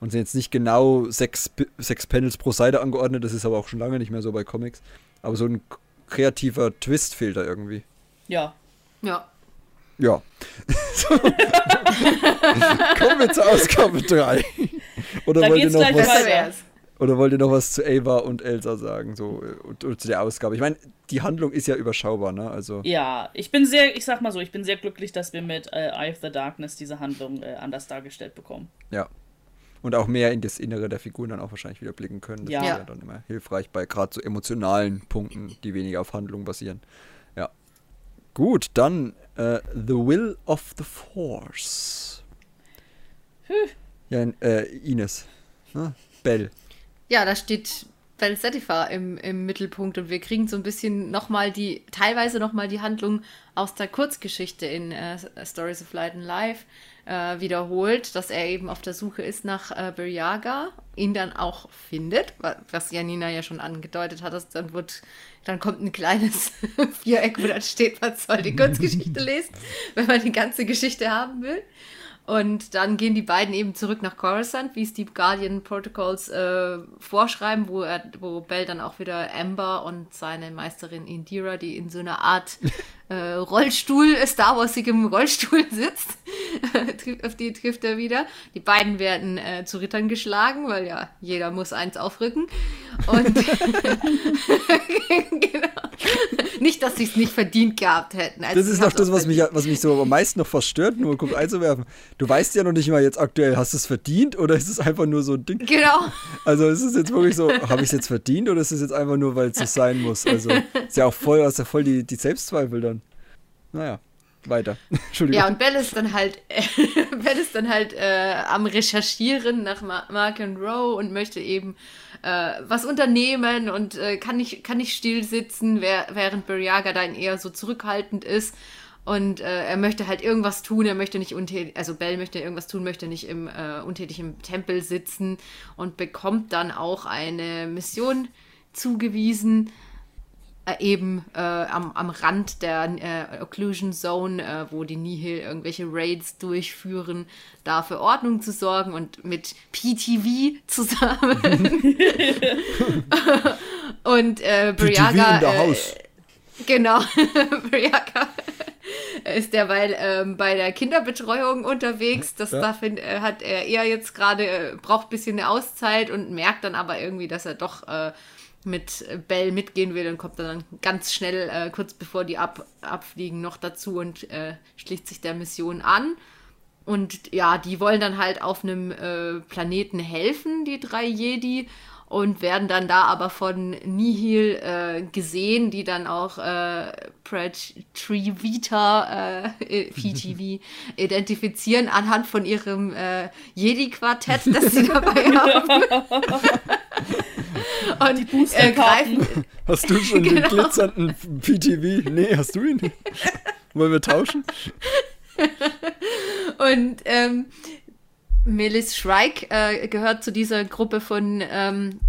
Und sind jetzt nicht genau sechs, sechs Panels pro Seite angeordnet, das ist aber auch schon lange nicht mehr so bei Comics. Aber so ein kreativer Twist fehlt da irgendwie.
Ja.
Ja.
Ja. So. Kommen wir zur Ausgabe 3. Oder
Da
wollt ihr noch was? Oder wollt ihr noch was zu Ava und Elsa sagen, so und, und zu der Ausgabe? Ich meine, die Handlung ist ja überschaubar, ne? Also
Ja, ich bin sehr, ich sag mal so, ich bin sehr glücklich, dass wir mit äh, Eye of the Darkness diese Handlung äh, anders dargestellt bekommen.
ja. Und auch mehr in das Innere der Figuren dann auch wahrscheinlich wieder blicken können. Das
Ja.
ist
Ja.
ja dann immer hilfreich bei gerade so emotionalen Punkten, die weniger auf Handlung basieren. Ja. Gut, dann äh, The Will of the Force. Ja, äh, Ines. Ne? Bell.
Ja, da steht Bell Satisfy im, im Mittelpunkt und wir kriegen so ein bisschen nochmal die, teilweise nochmal die Handlung aus der Kurzgeschichte in äh, Stories of Light and Life äh, wiederholt, dass er eben auf der Suche ist nach äh, Buryaga, ihn dann auch findet, wa- was Janina ja schon angedeutet hat, dass dann wird, dann kommt ein kleines Viereck, wo dann steht, man soll die Kurzgeschichte lesen, wenn man die ganze Geschichte haben will. Und dann gehen die beiden eben zurück nach Coruscant, wie es die Guardian Protocols äh, vorschreiben, wo, er, wo Bell dann auch wieder Amber und seine Meisterin Indira, die in so einer Art äh, Rollstuhl, Star Warsigem Rollstuhl sitzt, trifft- auf die trifft er wieder. Die beiden werden äh, zu Rittern geschlagen, weil ja, jeder muss eins aufrücken. Und genau. Nicht, dass sie es nicht verdient gehabt hätten. Also
Das ist noch das, was mich, was mich so am meisten noch verstört, nur kurz einzuwerfen. Du weißt ja noch nicht mal jetzt aktuell, hast du es verdient oder ist es einfach nur so ein Ding?
Genau.
Also ist es jetzt wirklich so, habe ich es jetzt verdient oder ist es jetzt einfach nur, weil es so sein muss? Also ist ja auch voll, hast ja voll die, die Selbstzweifel dann. Naja, weiter. Entschuldigung.
Ja, und Bell ist dann halt, Bell ist dann halt äh, am Recherchieren nach Ma Mark and Rowe und möchte eben äh, was unternehmen und äh, kann, nicht, kann nicht still sitzen, während Buryaga dann eher so zurückhaltend ist. Und äh, er möchte halt irgendwas tun, er möchte nicht untätig, also Bell möchte irgendwas tun, möchte nicht im, äh, untätig im Tempel sitzen und bekommt dann auch eine Mission zugewiesen, eben äh, am, am Rand der äh, Occlusion Zone, äh, wo die Nihil irgendwelche Raids durchführen, da für Ordnung zu sorgen und mit PTV zusammen. und äh, Briaga. äh. Genau, Briaga ist derweil ähm, bei der Kinderbetreuung unterwegs. Das
Ja.
da find, äh, hat er eher jetzt gerade, äh, braucht ein bisschen eine Auszeit und merkt dann aber irgendwie, dass er doch äh, mit Bell mitgehen will und kommt dann ganz schnell, äh, kurz bevor die ab, abfliegen, noch dazu und äh, schließt sich der Mission an. Und ja, die wollen dann halt auf einem äh, Planeten helfen, die drei Jedi, und werden dann da aber von Nihil äh, gesehen, die dann auch äh, Prat Trivita, äh, PTV, identifizieren anhand von ihrem äh, Jedi-Quartett, das sie dabei haben. und äh,
Boosterkarten.
greifen,
Hast du schon den
Genau.
glitzernden PTV? Nee, hast du ihn? Wollen wir tauschen?
Und ähm, Melis Shrike äh, gehört zu dieser Gruppe von ähm,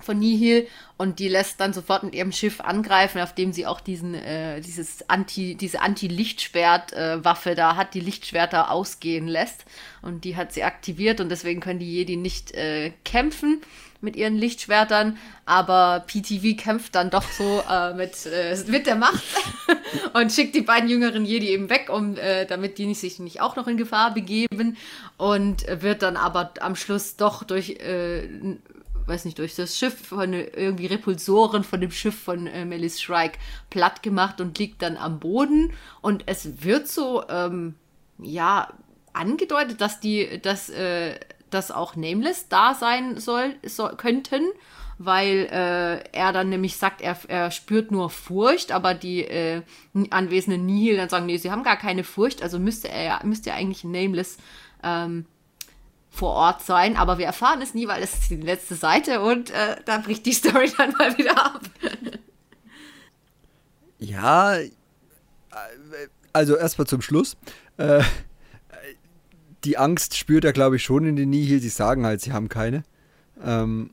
von Nihil und die lässt dann sofort mit ihrem Schiff angreifen, auf dem sie auch diesen, äh, dieses Anti, diese Anti-Lichtschwert-Waffe da hat, die Lichtschwerter ausgehen lässt. Und die hat sie aktiviert und deswegen können die Jedi nicht äh, kämpfen mit ihren Lichtschwertern, aber PTV kämpft dann doch so äh, mit, äh, mit der Macht und schickt die beiden jüngeren Jedi eben weg, um, äh, damit die sich nicht auch noch in Gefahr begeben und wird dann aber am Schluss doch durch äh, weiß nicht, durch das Schiff von irgendwie Repulsoren von dem Schiff von äh, Melis Shrike platt gemacht und liegt dann am Boden. Und es wird so, ähm, ja, angedeutet, dass die, dass, äh, dass auch Nameless da sein soll, soll könnten, weil äh, er dann nämlich sagt, er, er spürt nur Furcht, aber die äh, anwesenden Nihil dann sagen, nee, sie haben gar keine Furcht, also müsste er müsste er eigentlich Nameless ähm, vor Ort sein, aber wir erfahren es nie, weil es ist die letzte Seite und äh, da bricht die Story dann mal wieder ab.
Ja, äh, also erstmal zum Schluss. Äh, die Angst spürt er, glaube ich, schon in den Nihil. Sie sagen halt, sie haben keine. Ähm,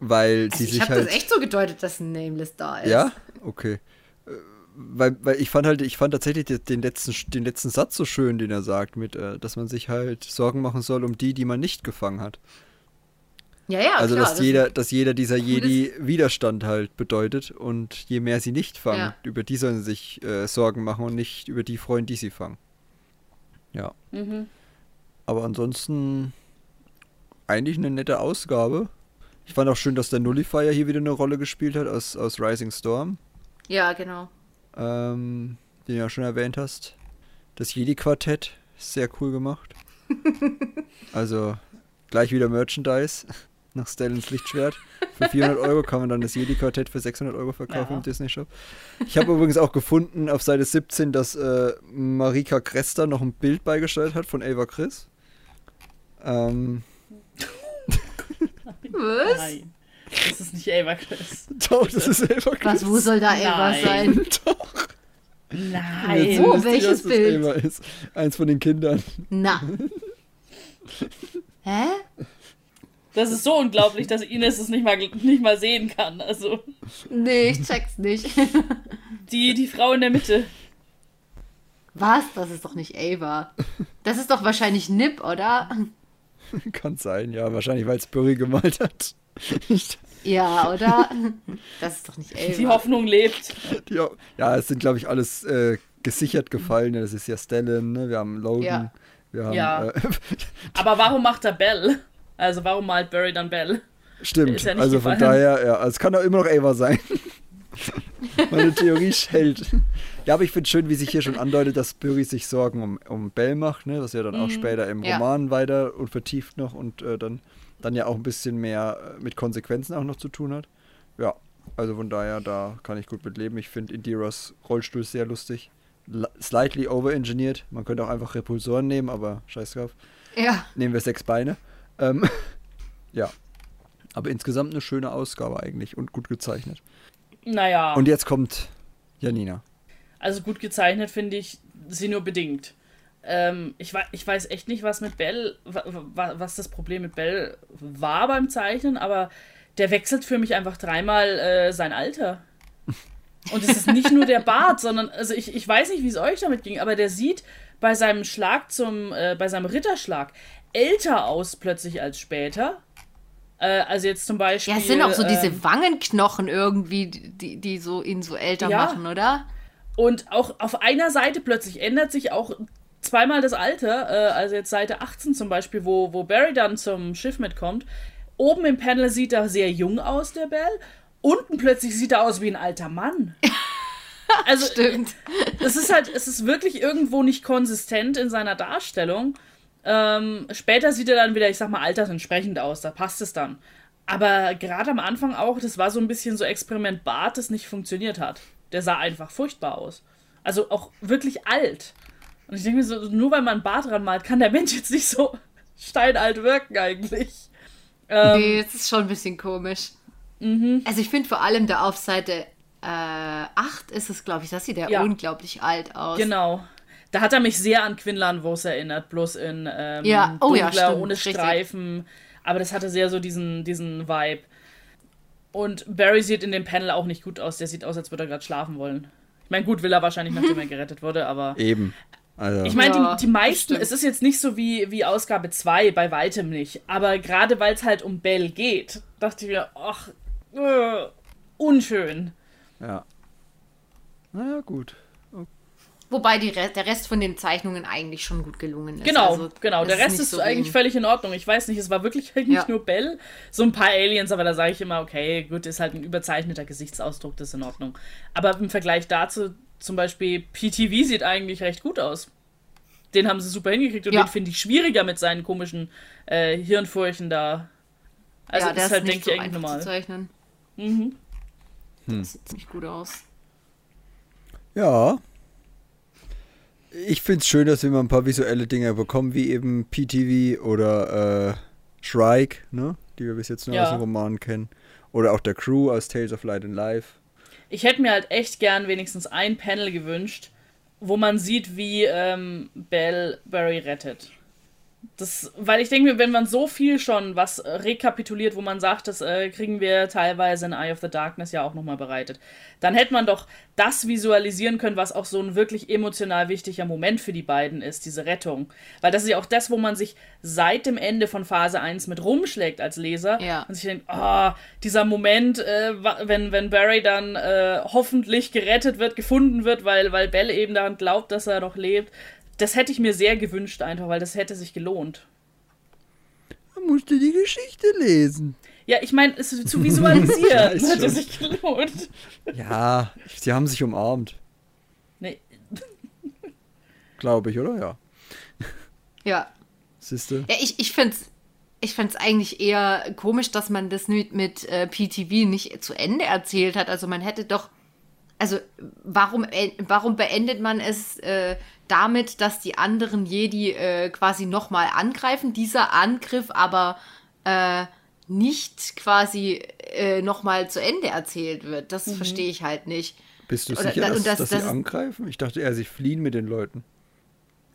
weil
also
sie
ich
sich
habe
halt.
das echt so gedeutet, dass ein Nameless da ist.
Ja? Okay. Äh, Weil, weil ich fand halt, ich fand tatsächlich den- letzten, den letzten Satz so schön, den er sagt, mit, äh, dass man sich halt Sorgen machen soll um die, die man nicht gefangen hat.
ja, ja
also
klar,
dass
das-
jeder, dass jeder dieser Jedi Widerstand halt bedeutet und je mehr sie nicht fangen,
Ja.
über die sollen sie sich äh, Sorgen machen und nicht über die freuen, die sie fangen. Ja.
Mhm.
Aber ansonsten eigentlich eine nette Ausgabe. Ich fand auch schön, dass der Nullifier hier wieder eine Rolle gespielt hat aus, aus Rising Storm,
Ja, genau.
ähm, den du ja schon erwähnt hast. Das Jedi-Quartett, sehr cool gemacht. also gleich wieder Merchandise nach Stellans Lichtschwert. Für 400 Euro kann man dann das Jedi-Quartett für 600 Euro verkaufen
Ja.
im Disney-Shop. Ich habe übrigens auch gefunden auf Seite 17, dass äh, Marika Krester noch ein Bild beigesteuert hat von Ava Chris. Ähm,
Was?
Nein. Das ist nicht Ava Chris.
doch, das ist Ava Chris.
Was, wo soll da Eva
Nein.
sein?
Doch.
Nein.
Ihr,
Welches
das
Bild?
Ava ist. Eins von den Kindern.
Na. Hä?
Das ist so unglaublich, dass Ines es nicht mal, nicht mal sehen kann. Also,
Nee, ich check's nicht.
die, die Frau in der Mitte.
Was? Das ist doch nicht Ava. Das ist doch wahrscheinlich Nip, oder?
Kann sein, ja. Wahrscheinlich, weil es Burry gemalt hat.
Ja, oder? Das ist doch nicht Ava.
Die Hoffnung lebt.
ja, ja, es sind, glaube ich, alles äh, gesichert Gefallene. Das ist ja Stellan, ne? wir haben Logan,
Ja.
wir haben.
Ja.
Äh,
Aber warum macht er Bell? Also, warum malt Barry dann Bell?
stimmt,
Ist ja
also von
gefallen.
daher, ja, es kann auch immer noch Ava sein. Meine Theorie hält. Ja, aber ich finde schön, wie sich hier schon andeutet, dass Burry sich Sorgen um, um Bell macht, ne? was ja dann auch später im
Ja.
Roman weiter und vertieft noch und äh, dann, dann ja auch ein bisschen mehr äh, mit Konsequenzen auch noch zu tun hat. Ja, also von daher, da kann ich gut mit leben. Ich finde Indiras Rollstuhl sehr lustig. L slightly overengineert. Man könnte auch einfach Repulsoren nehmen, aber scheiß drauf.
Ja.
Nehmen wir sechs Beine. Ähm, ja. Aber insgesamt eine schöne Ausgabe eigentlich und gut gezeichnet.
Naja,
Und jetzt kommt Janina.
Also gut gezeichnet finde ich sie nur bedingt. Ähm, ich, ich weiß echt nicht, was mit Bell, wa- wa- was das Problem mit Bell war beim Zeichnen, aber der wechselt für mich einfach dreimal äh, sein Alter. Und es ist nicht nur der Bart, sondern, also ich, ich weiß nicht, wie es euch damit ging, aber der sieht bei seinem Schlag zum, äh, bei seinem Ritterschlag älter aus plötzlich als später. Äh, also jetzt zum Beispiel.
Ja, es sind auch so
ähm,
diese Wangenknochen irgendwie, die, die so ihn so älter
Ja.
machen, oder?
Und auch auf einer Seite plötzlich ändert sich auch zweimal das Alter. Äh, also jetzt Seite 18 zum Beispiel, wo, wo Barry dann zum Schiff mitkommt. Oben im Panel sieht er sehr jung aus, der Bell. Unten plötzlich sieht er aus wie ein alter Mann. Also
Stimmt.
es ist halt, es ist wirklich irgendwo nicht konsistent in seiner Darstellung. Ähm, später sieht er dann wieder, ich sag mal, altersentsprechend aus, da passt es dann. Aber gerade am Anfang auch, das war so ein bisschen so Experiment Bart, das nicht funktioniert hat. Der sah einfach furchtbar aus. Also auch wirklich alt. Und ich denke mir so, nur weil man einen Bart dran malt, kann der Mensch jetzt nicht so steinalt wirken eigentlich. Ähm,
nee, das ist schon ein bisschen komisch.
Mhm.
Also ich finde vor allem da auf Seite äh, 8 ist es, glaube ich, das sieht ja,
Ja.
unglaublich alt aus.
Genau. Da hat er mich sehr an Quinlan Vos erinnert, bloß in ähm,
Ja, oh ja,
dunkler,
stimmt,
ohne
richtig.
Streifen. Aber das hatte sehr so diesen, diesen Vibe. Und Barry sieht in dem Panel auch nicht gut aus. Der sieht aus, als würde er gerade schlafen wollen. Ich meine, gut, will er wahrscheinlich, nachdem er gerettet wurde, aber.
Eben. Also,
Ich meine,
Ja,
die, die meisten, es ist jetzt nicht so wie, wie Ausgabe 2, bei weitem nicht. Aber gerade weil es halt um Bell geht, dachte ich mir, ach, äh, unschön.
ja. Naja, gut.
Wobei die Re der Rest von den Zeichnungen eigentlich schon gut gelungen ist.
Genau,
Also,
genau.
das
Der Rest
nicht
ist
so
eigentlich völlig in Ordnung. Ich weiß nicht, es war wirklich eigentlich
Ja.
nur Bell. So ein paar Aliens, aber da sage ich immer, okay, gut, ist halt ein überzeichneter Gesichtsausdruck, das ist in Ordnung. Aber im Vergleich dazu, zum Beispiel, PTV sieht eigentlich recht gut aus. Den haben sie super hingekriegt und
Ja.
den finde ich schwieriger mit seinen komischen äh, Hirnfurchen da. Also
ja, der
ist halt,
nicht
denke ich,
so
eigentlich
einfach zu
normal.
zeichnen.
Mhm.
Das sieht nicht gut aus.
Ja. Ich finde es schön, dass wir mal ein paar visuelle Dinge bekommen, wie eben PTV oder äh, Shrike, ne? die wir bis jetzt nur
Ja.
aus dem Roman kennen. Oder auch der Crew aus Tales of Light and Life.
Ich hätte mir halt echt gern wenigstens ein Panel gewünscht, wo man sieht, wie ähm, Bell Barry rettet. Das, weil ich denke wenn man so viel schon was äh, rekapituliert, wo man sagt, das äh, kriegen wir teilweise in Eye of the Darkness ja auch nochmal bereitet, dann hätte man doch das visualisieren können, was auch so ein wirklich emotional wichtiger Moment für die beiden ist, diese Rettung. Weil das ist ja auch das, wo man sich seit dem Ende von Phase 1 mit rumschlägt als Leser
Ja.
und sich denkt, ah, dieser Moment, äh, wenn, wenn Barry dann äh, hoffentlich gerettet wird, gefunden wird, weil, weil Belle eben daran glaubt, dass er noch lebt, das hätte ich mir sehr gewünscht einfach, weil das hätte sich gelohnt.
Man musste die Geschichte lesen.
Ja, ich meine, es ist zu visualisieren,
ist
hätte
schon.
sich gelohnt.
Ja, sie haben sich umarmt,
Nee,
glaube ich, oder? Ja.
Ja.
Siehste?
Ja, ich, ich finde es ich find's eigentlich eher komisch, dass man das mit, mit äh, PTV nicht zu Ende erzählt hat. Also man hätte doch. Also warum, äh, warum beendet man es äh, damit, dass die anderen Jedi äh, quasi nochmal angreifen? Dieser Angriff aber äh, nicht quasi äh, nochmal zu Ende erzählt wird. Das verstehe ich halt nicht.
Bist du
Oder-
sicher, dass,
das-
dass
das
sie angreifen? Ich dachte eher, sie fliehen mit den Leuten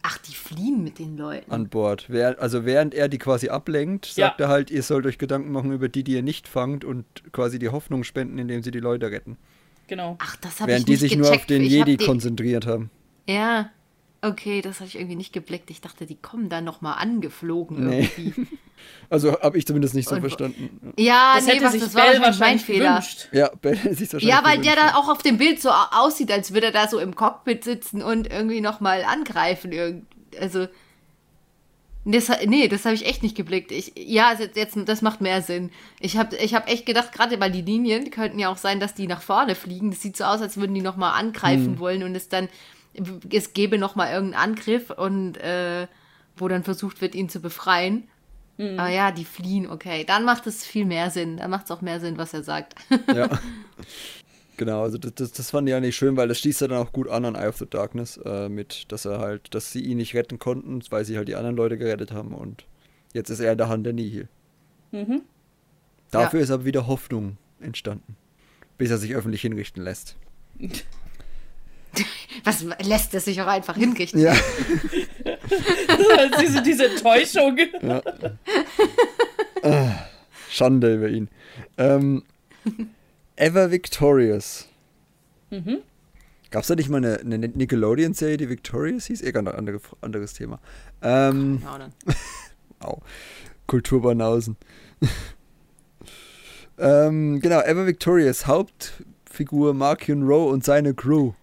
Ach, die fliehen mit den Leuten.
an Bord. Wer, also während er die quasi ablenkt,
Ja.
sagt er halt, ihr sollt euch Gedanken machen über die, die ihr nicht fangt und quasi die Hoffnung spenden, indem sie die Leute retten.
genau.
Ach, das habe ich
Während die
nicht
sich
gecheckt.
nur auf den
Ich hab
Jedi
die-
konzentriert haben.
Ja, okay, das habe ich irgendwie nicht geblickt. Ich dachte, die kommen da nochmal angeflogen
Nee.
irgendwie.
Also habe ich zumindest nicht so
Und-
verstanden.
Ja,
Das
nee,
hätte
was,
sich
das war
Bell
wahrscheinlich mein Fehler.
gewünscht.
Ja, Ben hätte sich wahrscheinlich
Ja, weil der
gewünscht.
da auch auf dem Bild so au- aussieht, als würde er da so im Cockpit sitzen und irgendwie nochmal angreifen. Irgend- Also, das, nee, das habe ich echt nicht geblickt. Ich, ja, also jetzt, jetzt, das macht mehr Sinn. Ich habe ich hab echt gedacht, gerade weil die Linien könnten ja auch sein, dass die nach vorne fliegen. Das sieht so aus, als würden die nochmal angreifen wollen und es dann, es gäbe nochmal irgendeinen Angriff und äh, wo dann versucht wird, ihn zu befreien. Aber ja, die fliehen, okay. Dann macht es viel mehr Sinn. Dann macht es auch mehr Sinn, was er sagt.
Ja. Genau, also das, das, das fand ich eigentlich schön, weil das schließt ja dann auch gut an an Eye of the Darkness, äh, mit, dass er halt, dass sie ihn nicht retten konnten, weil sie halt die anderen Leute gerettet haben und jetzt ist er in der Hand der Nihil.
Mhm.
Dafür ist aber wieder Hoffnung entstanden, bis er sich öffentlich hinrichten lässt.
Was lässt es sich auch einfach hinrichten?
Ja.
diese, diese Enttäuschung.
Schande über ihn. Ähm, Ever Victorious.
Mhm.
Gab es da nicht mal eine, eine Nickelodeon-Serie, die Victorious hieß? Egal, ein andere, anderes Thema. Ähm,
Ja, dann.
Au. Kulturbanausen. ähm, genau, Ever Victorious, Hauptfigur Markion Rowe und seine Crew.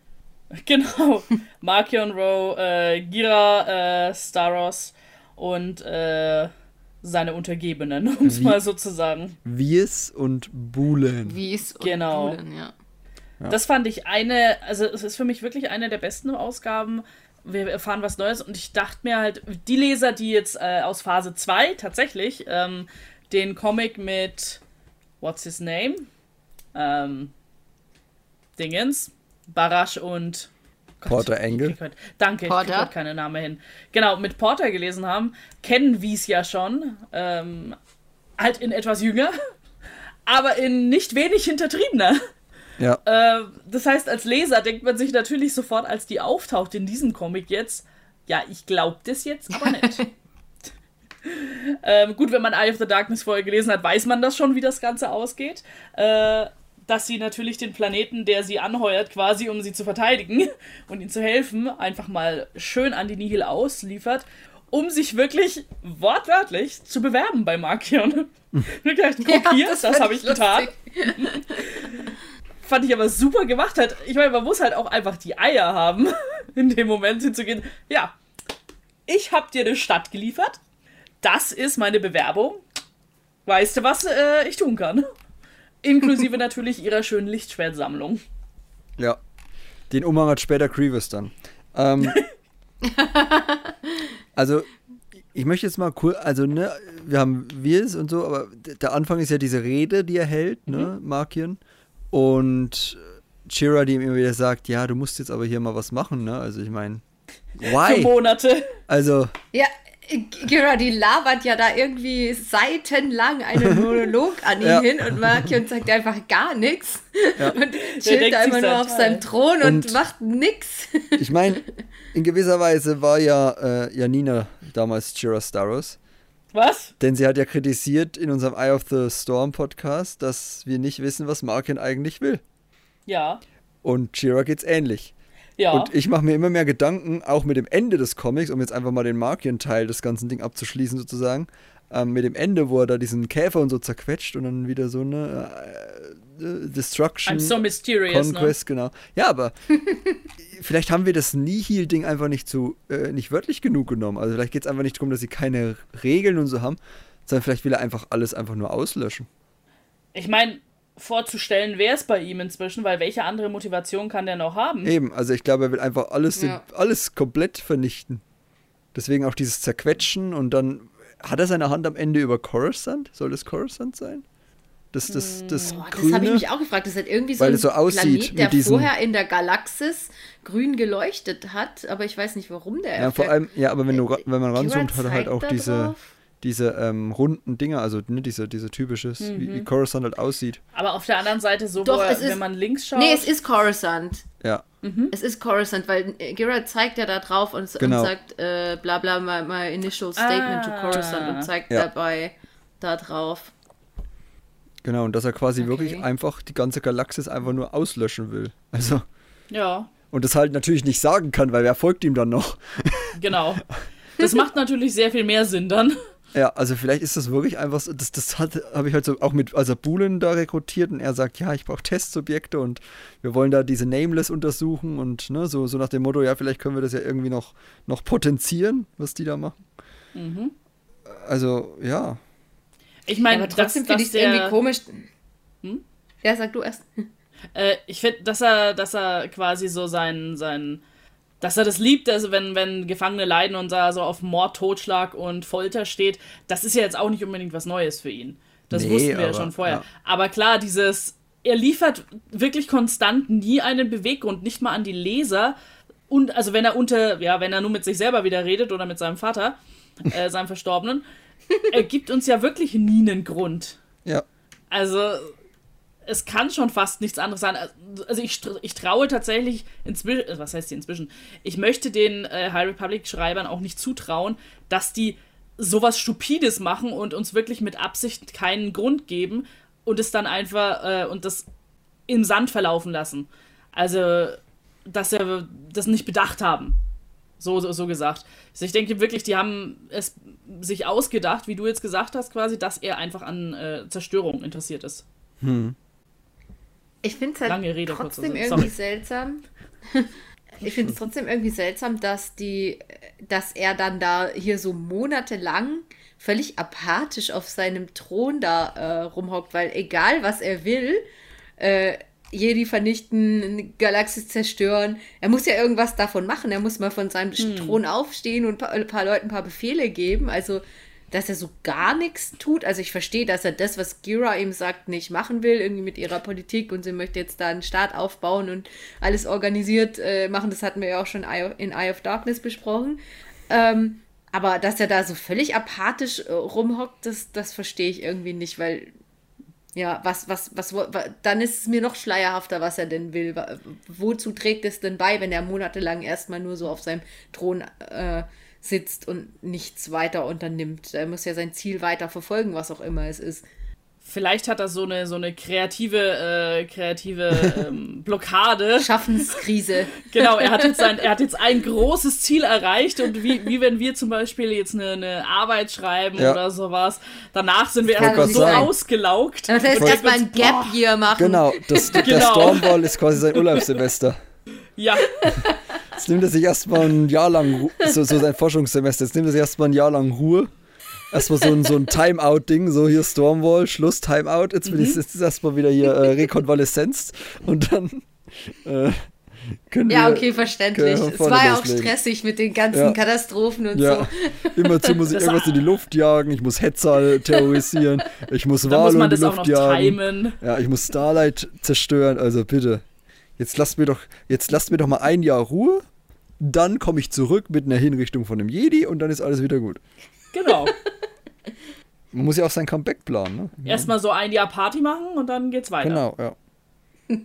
Genau. Markion Rowe, äh, Gira, äh, Staros und äh, seine Untergebenen, um es mal so zu sagen.
Wies und Bulen.
Wie es und
Genau.
Buhlen, ja.
Das fand ich eine, also es ist für mich wirklich eine der besten Ausgaben. Wir erfahren was Neues und ich dachte mir halt, die Leser, die jetzt äh, aus Phase 2 tatsächlich ähm, den Comic mit What's his name? Ähm, Dingens, Barasch und Gott,
Porter
ich
Engel.
Danke, ich
Porter?
krieg heute keine Namen hin. Genau, mit Porter gelesen haben, kennen Wies ja schon. Ähm, halt in etwas jünger, aber in nicht wenig hintertriebener.
Ja,
Äh, das heißt, als Leser denkt man sich natürlich sofort, als die auftaucht in diesem Comic jetzt, ja, ich glaub das jetzt aber nicht. ähm, gut, wenn man Eye of the Darkness vorher gelesen hat, weiß man das schon, wie das Ganze ausgeht. Äh, dass sie natürlich den Planeten, der sie anheuert, quasi um sie zu verteidigen und ihnen zu helfen, einfach mal schön an die Nihil ausliefert, um sich wirklich wortwörtlich zu bewerben bei Markion. Wirklich, guck
Ja,
hier,
das
das, habe ich getan. Fand ich aber super gemacht hat. Ich meine, man muss halt auch einfach die Eier haben, in dem Moment hinzugehen. Ja, ich habe dir eine Stadt geliefert. Das ist meine Bewerbung. Weißt du, was äh, ich tun kann? Inklusive natürlich ihrer schönen Lichtschwertsammlung.
Ja. Den Umhang hat später Grievous dann. Ähm, also, ich möchte jetzt mal kurz, also, ne, wir haben Wirs und so, aber der Anfang ist ja diese Rede, die er hält, ne, Markion. Und Chira, die ihm immer wieder sagt, ja, du musst jetzt aber hier mal was machen, ne? Also, ich meine,
Für
why?
Monate.
Also,
Ja, Gira, die labert ja da irgendwie seitenlang einen Monolog an ihn
Ja.
hin und Markion sagt einfach gar nichts und
denkt
chillt da immer nur auf
Teil.
seinem Thron und,
Und-
macht nix.
ich meine, in gewisser Weise war ja äh, Janina damals Chira Staros.
Was?
Denn sie hat ja kritisiert in unserem Eye of the Storm Podcast, dass wir nicht wissen, was Markin eigentlich will.
Ja.
Und Chira geht's ähnlich.
Ja.
Und ich mache mir immer mehr Gedanken, auch mit dem Ende des Comics, um jetzt einfach mal den Markian-Teil des ganzen Ding abzuschließen, sozusagen. Ähm, mit dem Ende, wo er da diesen Käfer und so zerquetscht und dann wieder so eine äh, äh, Destruction.
I'm so mysterious, ne?
Conquest, genau. Ja, aber vielleicht haben wir das Nihil-Ding einfach nicht zu, äh, nicht wörtlich genug genommen. Also vielleicht geht es einfach nicht darum, dass sie keine Regeln und so haben, sondern vielleicht will er einfach alles einfach nur auslöschen.
Ich meine, vorzustellen wäre es bei ihm inzwischen, weil welche andere Motivation kann der noch haben?
Eben, also ich glaube, er will einfach alles,
Ja.
den, alles komplett vernichten. Deswegen auch dieses Zerquetschen und dann hat er seine Hand am Ende über Coruscant? Soll das Coruscant sein? Das, das, das
Boah, das habe ich mich auch gefragt. Das hat irgendwie so
Weil
ein
es so aussieht
Planet, der
diesen-
vorher in der Galaxis grün geleuchtet hat, aber ich weiß nicht, warum der.
ja, vor allem, ja, aber wenn, du,
Äh,
wenn man ranzoomt, hat er halt auch diese,
drauf.
Diese ähm, runden Dinger, also ne, diese, diese typisches, wie,
Mhm.
wie Coruscant halt aussieht.
Aber auf der anderen Seite, so
Doch,
wo er,
es ist-
wenn man links schaut.
Nee, es ist Coruscant.
Ja,
Es ist Coruscant, weil äh, Gira zeigt ja da drauf und,
Genau.
und sagt, äh, bla bla, my, my initial statement
Ah.
to Coruscant und zeigt
Ja.
dabei da drauf.
genau, und dass er quasi
Okay.
wirklich einfach die ganze Galaxis einfach nur auslöschen will. Also,
Ja,
und das halt natürlich nicht sagen kann, weil wer folgt ihm dann noch?
genau. Das macht natürlich sehr viel mehr Sinn dann.
Ja, also vielleicht ist das wirklich einfach so, das, das hat, habe ich halt so auch mit, also Bulen da rekrutiert und er sagt, ja, ich brauche Testsubjekte und wir wollen da diese Nameless untersuchen und ne, so, so nach dem Motto, ja, vielleicht können wir das ja irgendwie noch, noch potenzieren, was die da machen.
Mhm.
Also, ja.
Ich
Ja,
meine,
aber trotzdem finde ich es irgendwie komisch. Ja, sag du erst.
äh, ich finde, dass er, dass er quasi so sein, sein, dass er das liebt, also wenn, wenn Gefangene leiden und da so auf Mord, Totschlag und Folter steht, das ist ja jetzt auch nicht unbedingt was Neues für ihn. Das
Nee,
wussten wir ja
aber-
schon vorher.
ja.
Aber klar, dieses, er liefert wirklich konstant nie einen Beweggrund, nicht mal an die Leser. Und also wenn er unter, ja, wenn er nur mit sich selber wieder redet oder mit seinem Vater, äh, seinem Verstorbenen, er gibt uns ja wirklich nie einen Grund.
Ja.
Also, es kann schon fast nichts anderes sein. Also, ich, ich traue tatsächlich inzwischen, äh, was heißt hier inzwischen? Ich möchte den äh, High Republic-Schreibern auch nicht zutrauen, dass die sowas Stupides machen und uns wirklich mit Absicht keinen Grund geben und es dann einfach äh, und das im Sand verlaufen lassen. Also, dass sie das nicht bedacht haben. So, so, so gesagt. Also ich denke wirklich, die haben es sich ausgedacht, wie du jetzt gesagt hast, quasi, dass er einfach an äh, Zerstörung interessiert ist.
Ich finde es halt
Rede,
trotzdem irgendwie seltsam. ich finde es trotzdem irgendwie seltsam, dass die, dass er dann da hier so monatelang völlig apathisch auf seinem Thron da äh, rumhockt, weil egal was er will, äh, Jedi vernichten, Galaxis zerstören. Er muss ja irgendwas davon machen. Er muss mal von seinem
Hm.
Thron aufstehen und ein paar, ein paar Leuten ein paar Befehle geben. Also, dass er so gar nichts tut. Also, ich verstehe, dass er das, was Gira ihm sagt, nicht machen will, irgendwie mit ihrer Politik und sie möchte jetzt da einen Staat aufbauen und alles organisiert äh, machen. Das hatten wir ja auch schon in Eye of Darkness besprochen. Ähm, aber dass er da so völlig apathisch äh, rumhockt, das, das verstehe ich irgendwie nicht, weil ja, was, was, was, wo- wa- dann ist es mir noch schleierhafter, was er denn will. Wozu trägt es denn bei, wenn er monatelang erstmal nur so auf seinem Thron äh, sitzt und nichts weiter unternimmt. Er muss ja sein Ziel weiter verfolgen, was auch immer es ist.
Vielleicht hat er so eine, so eine kreative, äh, kreative ähm, Blockade.
Schaffenskrise.
Genau, er hat, jetzt sein, er hat jetzt ein großes Ziel erreicht und wie, wie wenn wir zum Beispiel jetzt eine, eine Arbeit schreiben
Ja.
oder sowas, danach sind wir erstmal
nicht
so
sein.
ausgelaugt.
Das heißt, erstmal ein Gap Year machen.
Genau, das, der
Genau.
Stormwall ist quasi sein Urlaubssemester.
Ja,
Jetzt nimmt er sich erstmal ein Jahr lang, so, so sein Forschungssemester, jetzt nimmt er sich erstmal ein Jahr lang Ruhe. Erstmal so ein, so ein Timeout-Ding, so hier Stormwall, Schluss, Timeout. Jetzt bin ich jetzt ist erstmal wieder hier äh, Rekonvaleszenz und dann äh, können
Ja,
wir.
okay, verständlich. Es war ja auch stressig mit den ganzen
Ja.
Katastrophen und
Ja,
so.
immerzu muss ich
Das-
irgendwas in die Luft jagen, ich muss Hetzal terrorisieren, ich muss Wale in
man
die
das auch
Luft
noch
jagen.
timen.
Ja, ich muss Starlight zerstören, also bitte. Jetzt lasst mir doch, jetzt lasst mir doch mal ein Jahr Ruhe, dann komme ich zurück mit einer Hinrichtung von einem Jedi und dann ist alles wieder gut.
Genau.
Man muss ja auch sein Comeback planen, ne?
Erstmal so ein Jahr Party machen und dann geht's weiter.
Genau, ja.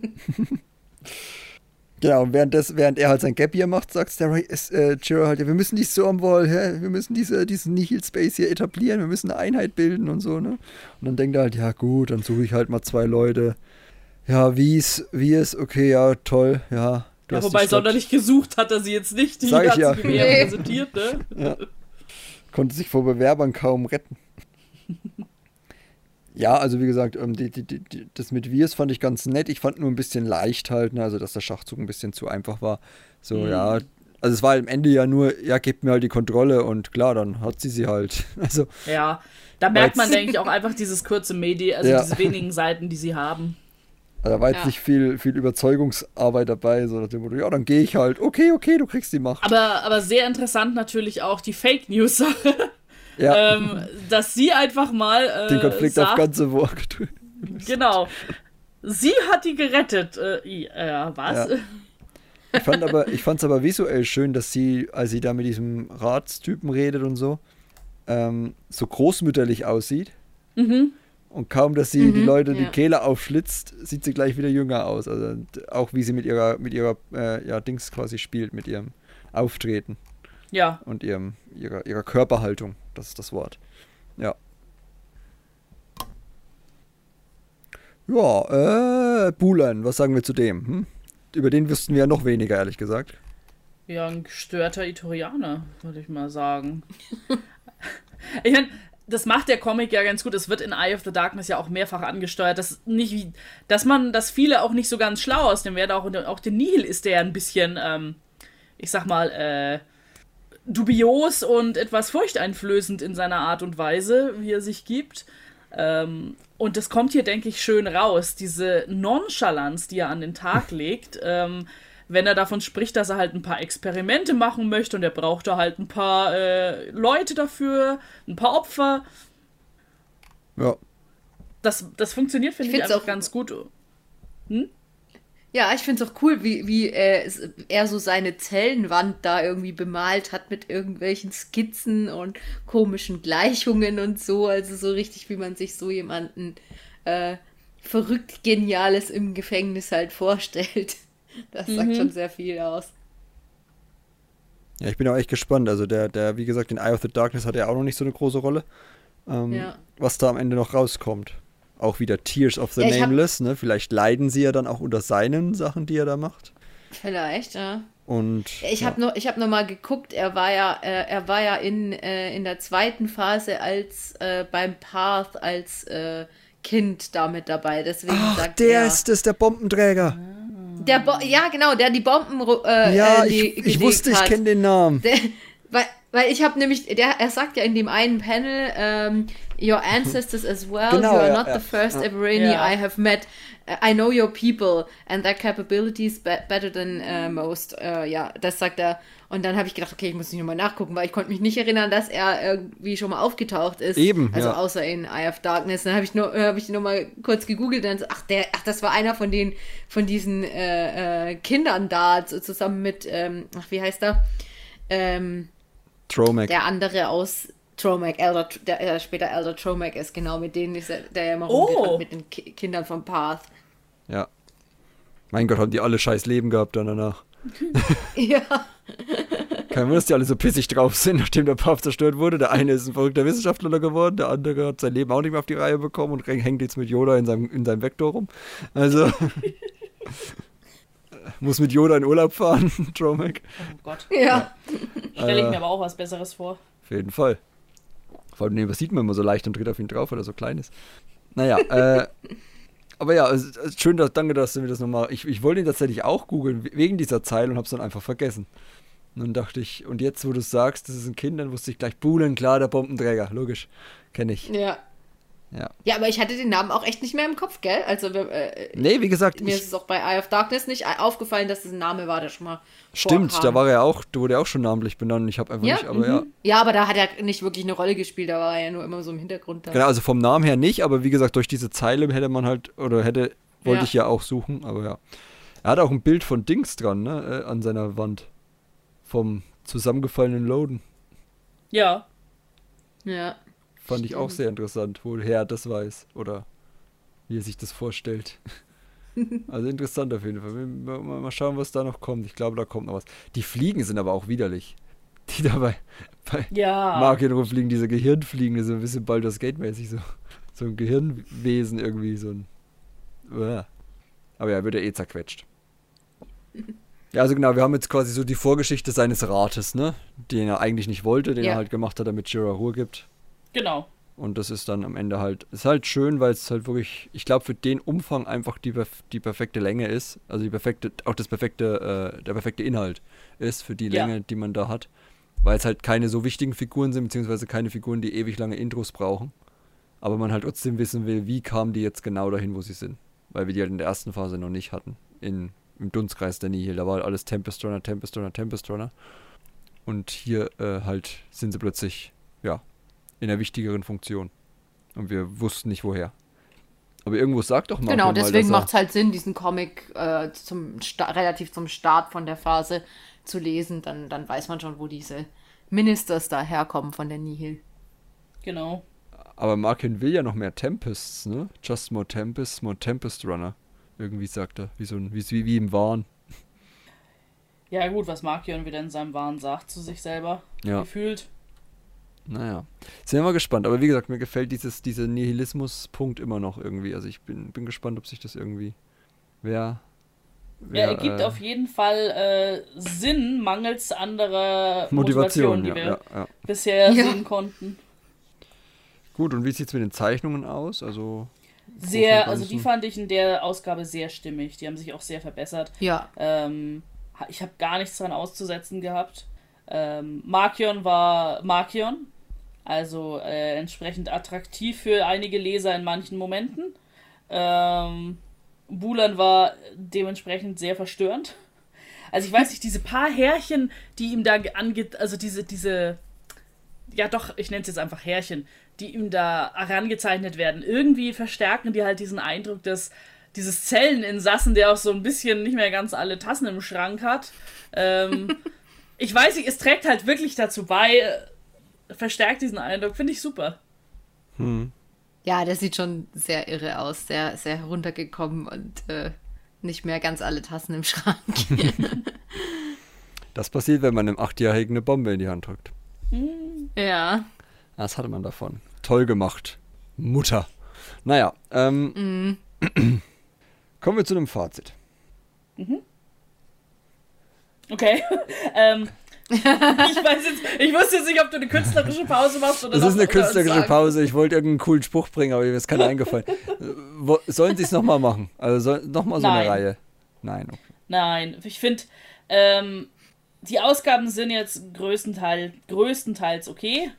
genau, und während, das, während er halt sein Gap hier macht, sagt der ist, äh, Jiro halt, ja, wir müssen die Stormwall, hä? wir müssen diese, diesen Nihil Space hier etablieren, wir müssen eine Einheit bilden und so, ne? Und dann denkt er halt, ja gut, dann suche ich halt mal zwei Leute. Ja, wie es, wie es, okay, ja, toll, ja. du
Ja, wobei sonderlich gesucht hat er sie jetzt nicht. Die
Sag ich
hat
ja.
sie mehr
Nee.
präsentiert, ne?
Ja. Konnte sich vor Bewerbern kaum retten. Ja, also wie gesagt, ähm, die, die, die, die, das mit Wirs fand ich ganz nett. Ich fand nur ein bisschen leicht halt, ne? also dass der Schachzug ein bisschen zu einfach war. So,
Mhm.
ja. Also es war am Ende ja nur, ja, gebt mir halt die Kontrolle und klar, dann hat sie sie halt. Also,
Ja. Da merkt man, denke ich, auch einfach dieses kurze Medi, also
Ja.
diese wenigen Seiten, die sie haben.
Da war jetzt
Ja.
nicht viel, viel Überzeugungsarbeit dabei, so nach dem Motto, ja, dann gehe ich halt. Okay, okay, du kriegst die Macht.
Aber, aber sehr interessant natürlich auch die Fake News-Sache,
ja,
ähm, dass sie einfach mal. Äh,
den Konflikt
sagt,
auf ganze Wort.
Genau. Sie hat die gerettet. Äh, äh, was?
Ja. Ich fand aber, ich fand's aber visuell schön, dass sie, als sie da mit diesem Ratstypen redet und so, ähm, so großmütterlich aussieht.
Mhm.
Und kaum, dass sie die Leute die
ja.
Kehle aufschlitzt, sieht sie gleich wieder jünger aus. Also und auch wie sie mit ihrer, mit ihrer, äh, ja, Dings quasi spielt, mit ihrem Auftreten
Ja.
und ihrem, ihrer, ihrer Körperhaltung. Das ist das Wort. Ja. Ja, äh, Bulan, was sagen wir zu dem? Hm? Über den wüssten wir ja noch weniger, ehrlich gesagt.
Ja, ein gestörter Itorianer, würde ich mal sagen. ich meine, das macht der Comic ja ganz gut. Es wird in Eye of the Darkness ja auch mehrfach angesteuert, dass nicht wie, dass man, dass viele auch nicht so ganz schlau aus dem werden. Auch, auch der Nihil ist der ein bisschen, ähm, ich sag mal, äh, dubios und etwas furchteinflößend in seiner Art und Weise, wie er sich gibt. Ähm, und das kommt hier, denke ich, schön raus. Diese Nonchalance, die er an den Tag legt, ähm, wenn er davon spricht, dass er halt ein paar Experimente machen möchte und er braucht da halt ein paar äh, Leute dafür, ein paar Opfer.
Ja.
Das, das funktioniert, finde
Ich
ich,
auch-
ganz gut.
Ja, ich finde es auch cool, wie, wie äh, er so seine Zellenwand da irgendwie bemalt hat mit irgendwelchen Skizzen und komischen Gleichungen und so. Also so richtig, wie man sich so jemanden äh, verrückt Geniales im Gefängnis halt vorstellt. Das sagt schon sehr viel aus.
Ja, ich bin auch echt gespannt. Also der, der, wie gesagt, in Eye of the Darkness hat er auch noch nicht so eine große Rolle. Ähm,
Ja.
Was da am Ende noch rauskommt. Auch wieder Tears of the
Ja,
Nameless, ne? Vielleicht leiden sie ja dann auch unter seinen Sachen, die er da macht.
Vielleicht, ja.
Und
Ich
ja.
habe noch, ich habe noch mal geguckt. Er war ja, äh, er war ja in, äh, in der zweiten Phase als äh, beim Path als äh, Kind damit dabei. Deswegen
Ach,
sagt
der
er,
ist es, der Bombenträger.
Der Bo ja genau, der die Bomben äh,
ja,
äh,
ich,
le-
ich
gelegt
wusste, ich
hat.
kenne den Namen.
Der, weil, weil ich habe nämlich, der, er sagt ja in dem einen Panel, ähm, Your ancestors as well,
Genau,
you are
ja,
not
ja,
the first
ja.
Everini
Ja.
I have met. I know your people and their capabilities be better than uh, most. Äh, ja, das sagt er. Und dann habe ich gedacht, okay, ich muss nicht nochmal nachgucken, weil ich konnte mich nicht erinnern, dass er irgendwie schon mal aufgetaucht ist.
Eben,
Also
ja.
außer in Eye of Darkness. Dann habe ich nur, habe ich noch mal kurz gegoogelt und dann so, ach, der, ach, das war einer von den, von diesen äh, äh, Kindern da, so zusammen mit, ähm, ach, wie heißt er? Ähm,
Tromac.
der andere aus Tromac, Elder, der äh, später Elder Tromac ist, genau, mit denen ist er, der ja immer
Oh.
rumgerannt mit den Ki Kindern vom Path.
Ja. Mein Gott, haben die alle scheiß Leben gehabt dann danach.
Ja,
Kein Wunder, dass die alle so pissig drauf sind, nachdem der Papst zerstört wurde. Der eine ist ein verrückter Wissenschaftler geworden, der andere hat sein Leben auch nicht mehr auf die Reihe bekommen und hängt jetzt mit Yoda in seinem, in seinem Vektor rum. Also muss mit Yoda in Urlaub fahren, Dromac.
Oh Gott.
Ja.
Stelle ich
Äh.
mir aber auch was Besseres vor.
Auf jeden Fall. Vor allem, nee, was sieht man immer so leicht und tritt auf ihn drauf, weil er so klein ist. Naja, äh, aber ja, schön, dass, danke, dass du mir das nochmal. Ich, ich wollte ihn tatsächlich auch googeln, we- wegen dieser Zeile und hab's dann einfach vergessen. Und dann dachte ich, und jetzt, wo du sagst, das ist ein Kind, dann wusste ich gleich, Buhlen, klar, der Bombenträger, logisch. Kenne ich.
Ja.
Ja.
Ja, aber ich hatte den Namen auch echt nicht mehr im Kopf, gell? Also äh,
Nee, wie gesagt,
mir
ich,
ist es auch bei Eye of Darkness nicht aufgefallen, dass das ein Name war, der schon mal
stimmt,
vorkam.
da war er auch, da wurde er auch schon namentlich benannt. Ich habe einfach
Ja,
nicht, aber ja.
Ja, aber da hat er nicht wirklich eine Rolle gespielt, da war er ja nur immer so im Hintergrund da.
Genau, also vom Namen her nicht, aber wie gesagt, durch diese Zeile hätte man halt, oder hätte, wollte
Ja.
ich ja auch suchen, aber ja. Er hat auch ein Bild von Dings dran, ne, äh, an seiner Wand. Vom zusammengefallenen Loden.
Ja,
Ja.
Fand ich auch sehr interessant, woher er das weiß oder wie er sich das vorstellt. Also interessant auf jeden Fall. Mal, schauen, was da noch kommt. Ich glaube, da kommt noch was. Die Fliegen sind aber auch widerlich. Die dabei bei
ja.
Marken rumfliegen, diese Gehirnfliegen, so ein bisschen Baldur's Gate-mäßig so. So ein Gehirnwesen irgendwie, so ein. Aber ja, wird er eh zerquetscht. Ja, also genau, wir haben jetzt quasi so die Vorgeschichte seines Rates, ne? Den er eigentlich nicht wollte, den
Ja.
er halt gemacht hat, damit Shira Ruhe gibt.
Genau.
Und das ist dann am Ende halt, ist halt schön, weil es halt wirklich, ich glaube, für den Umfang einfach die, die perfekte Länge ist. Also die perfekte, auch das perfekte, äh, der perfekte Inhalt ist für die
Ja.
Länge, die man da hat. Weil es halt keine so wichtigen Figuren sind, beziehungsweise keine Figuren, die ewig lange Intros brauchen. Aber man halt trotzdem wissen will, wie kamen die jetzt genau dahin, wo sie sind. Weil wir die halt in der ersten Phase noch nicht hatten. In, Im Dunstkreis der Nihil. Da war halt alles Tempest Runner, Tempest Runner, Tempest Runner. Und hier äh, halt sind sie plötzlich, ja, in einer wichtigeren Funktion. Und wir wussten nicht woher. Aber irgendwo sagt doch mal.
Genau,
mal,
deswegen
dass er-
macht es halt Sinn, diesen Comic äh, zum Sta relativ zum Start von der Phase zu lesen. Dann, dann weiß man schon, wo diese Ministers da herkommen von der Nihil.
Genau.
Aber Markin will ja noch mehr Tempests, ne? Just more Tempests, more Tempest Runner. Irgendwie sagt er. Wie, so ein, wie, wie, wie im Wahn.
Ja, gut, was Markion wieder in seinem Wahn sagt zu sich selber.
Ja.
Gefühlt.
Naja. Sind wir mal gespannt. Aber wie gesagt, mir gefällt dieses, dieser Nihilismus-Punkt immer noch irgendwie. Also ich bin, bin gespannt, ob sich das irgendwie. Wer.
Ja,
wer,
er gibt
äh,
auf jeden Fall äh, Sinn mangels anderer
Motivation,
Motivationen, die
ja,
wir
ja, ja.
bisher
Ja.
sehen konnten.
Gut, und wie sieht es mit den Zeichnungen aus? Also.
Sehr, also die fand ich in der Ausgabe sehr stimmig. Die haben sich auch sehr verbessert.
Ja,
Ähm, ich habe gar nichts dran auszusetzen gehabt. Ähm, Markion war Markion. Also äh, entsprechend attraktiv für einige Leser in manchen Momenten. Ähm, Bulan war dementsprechend sehr verstörend. Also ich weiß nicht, diese paar Härchen, die ihm da angeht, also diese, diese, ja doch, ich nenne es jetzt einfach Härchen, die ihm da herangezeichnet werden, irgendwie verstärken die halt diesen Eindruck des, dieses Zelleninsassen, der auch so ein bisschen nicht mehr ganz alle Tassen im Schrank hat. Ähm, ich weiß nicht, es trägt halt wirklich dazu bei, verstärkt diesen Eindruck, finde ich super.
ja, der sieht schon sehr irre aus, sehr, sehr heruntergekommen und äh, nicht mehr ganz alle Tassen im Schrank.
Das passiert, wenn man einem Achtjährigen eine Bombe in die Hand drückt.
ja.
Das hatte man davon. Toll gemacht. Mutter. Naja, ähm, kommen wir zu einem Fazit.
Okay. ähm, ich weiß jetzt, ich wusste jetzt nicht, ob du eine künstlerische Pause machst oder
Das ist eine künstlerische. Pause. Ich wollte irgendeinen coolen Spruch bringen, aber mir ist keiner eingefallen. Wo- Sollen sie es nochmal machen? Also nochmal so
Nein.
eine Reihe? Nein. Okay.
Nein, ich finde, ähm, die Ausgaben sind jetzt größtenteils, größtenteils okay,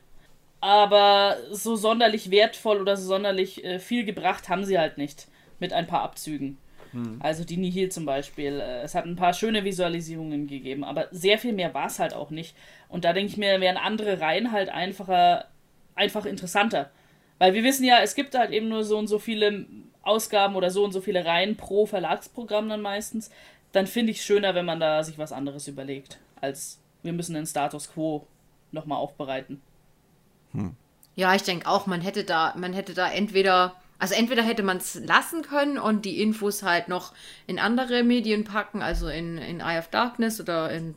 aber so sonderlich wertvoll oder so sonderlich äh, viel gebracht haben sie halt nicht. Mit ein paar Abzügen. Also die Nihil zum Beispiel. Äh, es hat ein paar schöne Visualisierungen gegeben, aber sehr viel mehr war es halt auch nicht. Und da denke ich mir, wären andere Reihen halt einfacher, einfach interessanter. Weil wir wissen ja, es gibt halt eben nur so und so viele Ausgaben oder so und so viele Reihen pro Verlagsprogramm dann meistens. Dann finde ich es schöner, wenn man da sich was anderes überlegt, als wir müssen den Status quo nochmal aufbereiten.
Ja, ich denke auch, man hätte da, man hätte da entweder, also entweder hätte man es lassen können und die Infos halt noch in andere Medien packen, also in, in Eye of Darkness oder in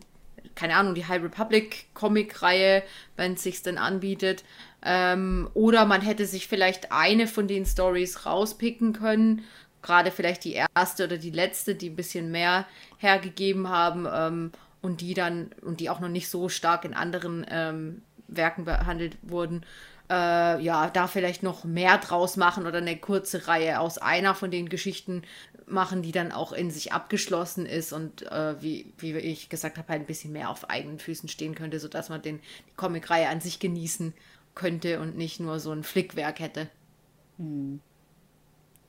keine Ahnung, die High Republic Comic-Reihe, wenn es sich denn anbietet. Ähm, oder man hätte sich vielleicht eine von den Stories rauspicken können. Gerade vielleicht die erste oder die letzte, die ein bisschen mehr hergegeben haben ähm, und die dann und die auch noch nicht so stark in anderen ähm, Werken behandelt wurden. Äh, ja, da vielleicht noch mehr draus machen oder eine kurze Reihe aus einer von den Geschichten machen, die dann auch in sich abgeschlossen ist und äh, wie, wie ich gesagt habe, halt ein bisschen mehr auf eigenen Füßen stehen könnte, sodass man den, die Comicreihe an sich genießen könnte und nicht nur so ein Flickwerk hätte.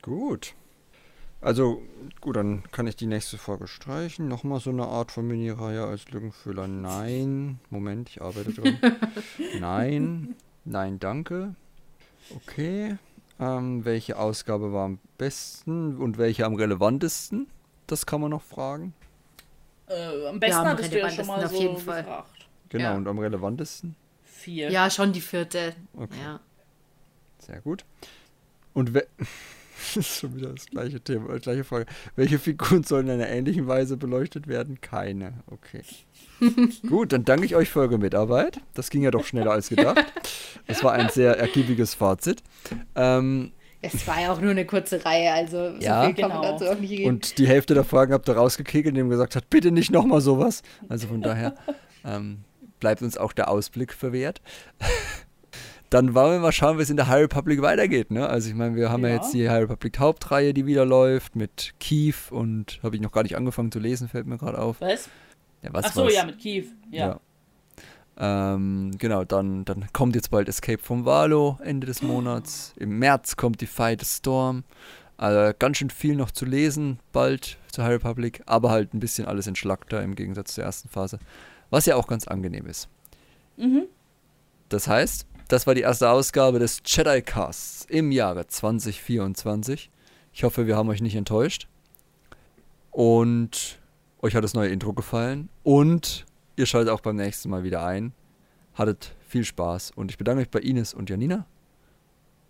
Gut. Also, gut, dann kann ich die nächste Folge streichen. Nochmal so eine Art von Mini-Reihe als Lückenfüller. Nein. Moment, ich arbeite dran. Nein. Nein, danke. Okay. Ähm, welche Ausgabe war am besten und welche am relevantesten? Das kann man noch fragen.
Äh, am besten
am
hattest du ja schon mal
relevantesten
so
auf jeden Fall.
gefragt.
Genau,
Ja.
und am relevantesten?
Vier.
Ja, schon die vierte.
Okay.
Ja.
Sehr gut. Und we das ist schon wieder das gleiche Thema, äh, gleiche Frage. Welche Figuren sollen in einer ähnlichen Weise beleuchtet werden? Keine. Okay. gut, dann danke ich euch für eure Mitarbeit. Das ging ja doch schneller als gedacht. Das war ein sehr ergiebiges Fazit. Ähm,
Es war ja auch nur eine kurze Reihe, also so
Ja.
viel kann man
Genau.
dazu auch nicht reden.
und die Hälfte der Fragen habt ihr rausgekegelt, indem ihr gesagt habt, bitte nicht nochmal sowas. Also von daher ähm, bleibt uns auch der Ausblick verwehrt. Dann wollen wir mal schauen, wie es in der High Republic weitergeht. Ne? Also ich meine, wir haben ja.
Ja.
jetzt die High Republic Hauptreihe, die wieder läuft mit Keith und habe ich noch gar nicht angefangen zu lesen, fällt mir gerade auf.
Was?
Ja, was
Ach so,
was?
ja, mit Keith. Ja.
Ähm, genau, dann, dann kommt jetzt bald Escape from Valo Ende des Monats. Im März kommt die Fight Storm. Also ganz schön viel noch zu lesen, bald zur High Republic, aber halt ein bisschen alles entschlackter im Gegensatz zur ersten Phase. Was ja auch ganz angenehm ist.
Mhm.
Das heißt, das war die erste Ausgabe des Jedi Casts im Jahre 2024. Ich hoffe, wir haben euch nicht enttäuscht. Und euch hat das neue Intro gefallen. Und ihr schaltet auch beim nächsten Mal wieder ein. Hattet viel Spaß. Und ich bedanke mich bei Ines und Janina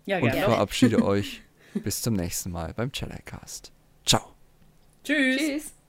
Ja,
und
gerne.
verabschiede euch bis zum nächsten Mal beim Jedi Cast. Ciao.
Tschüss.
Tschüss.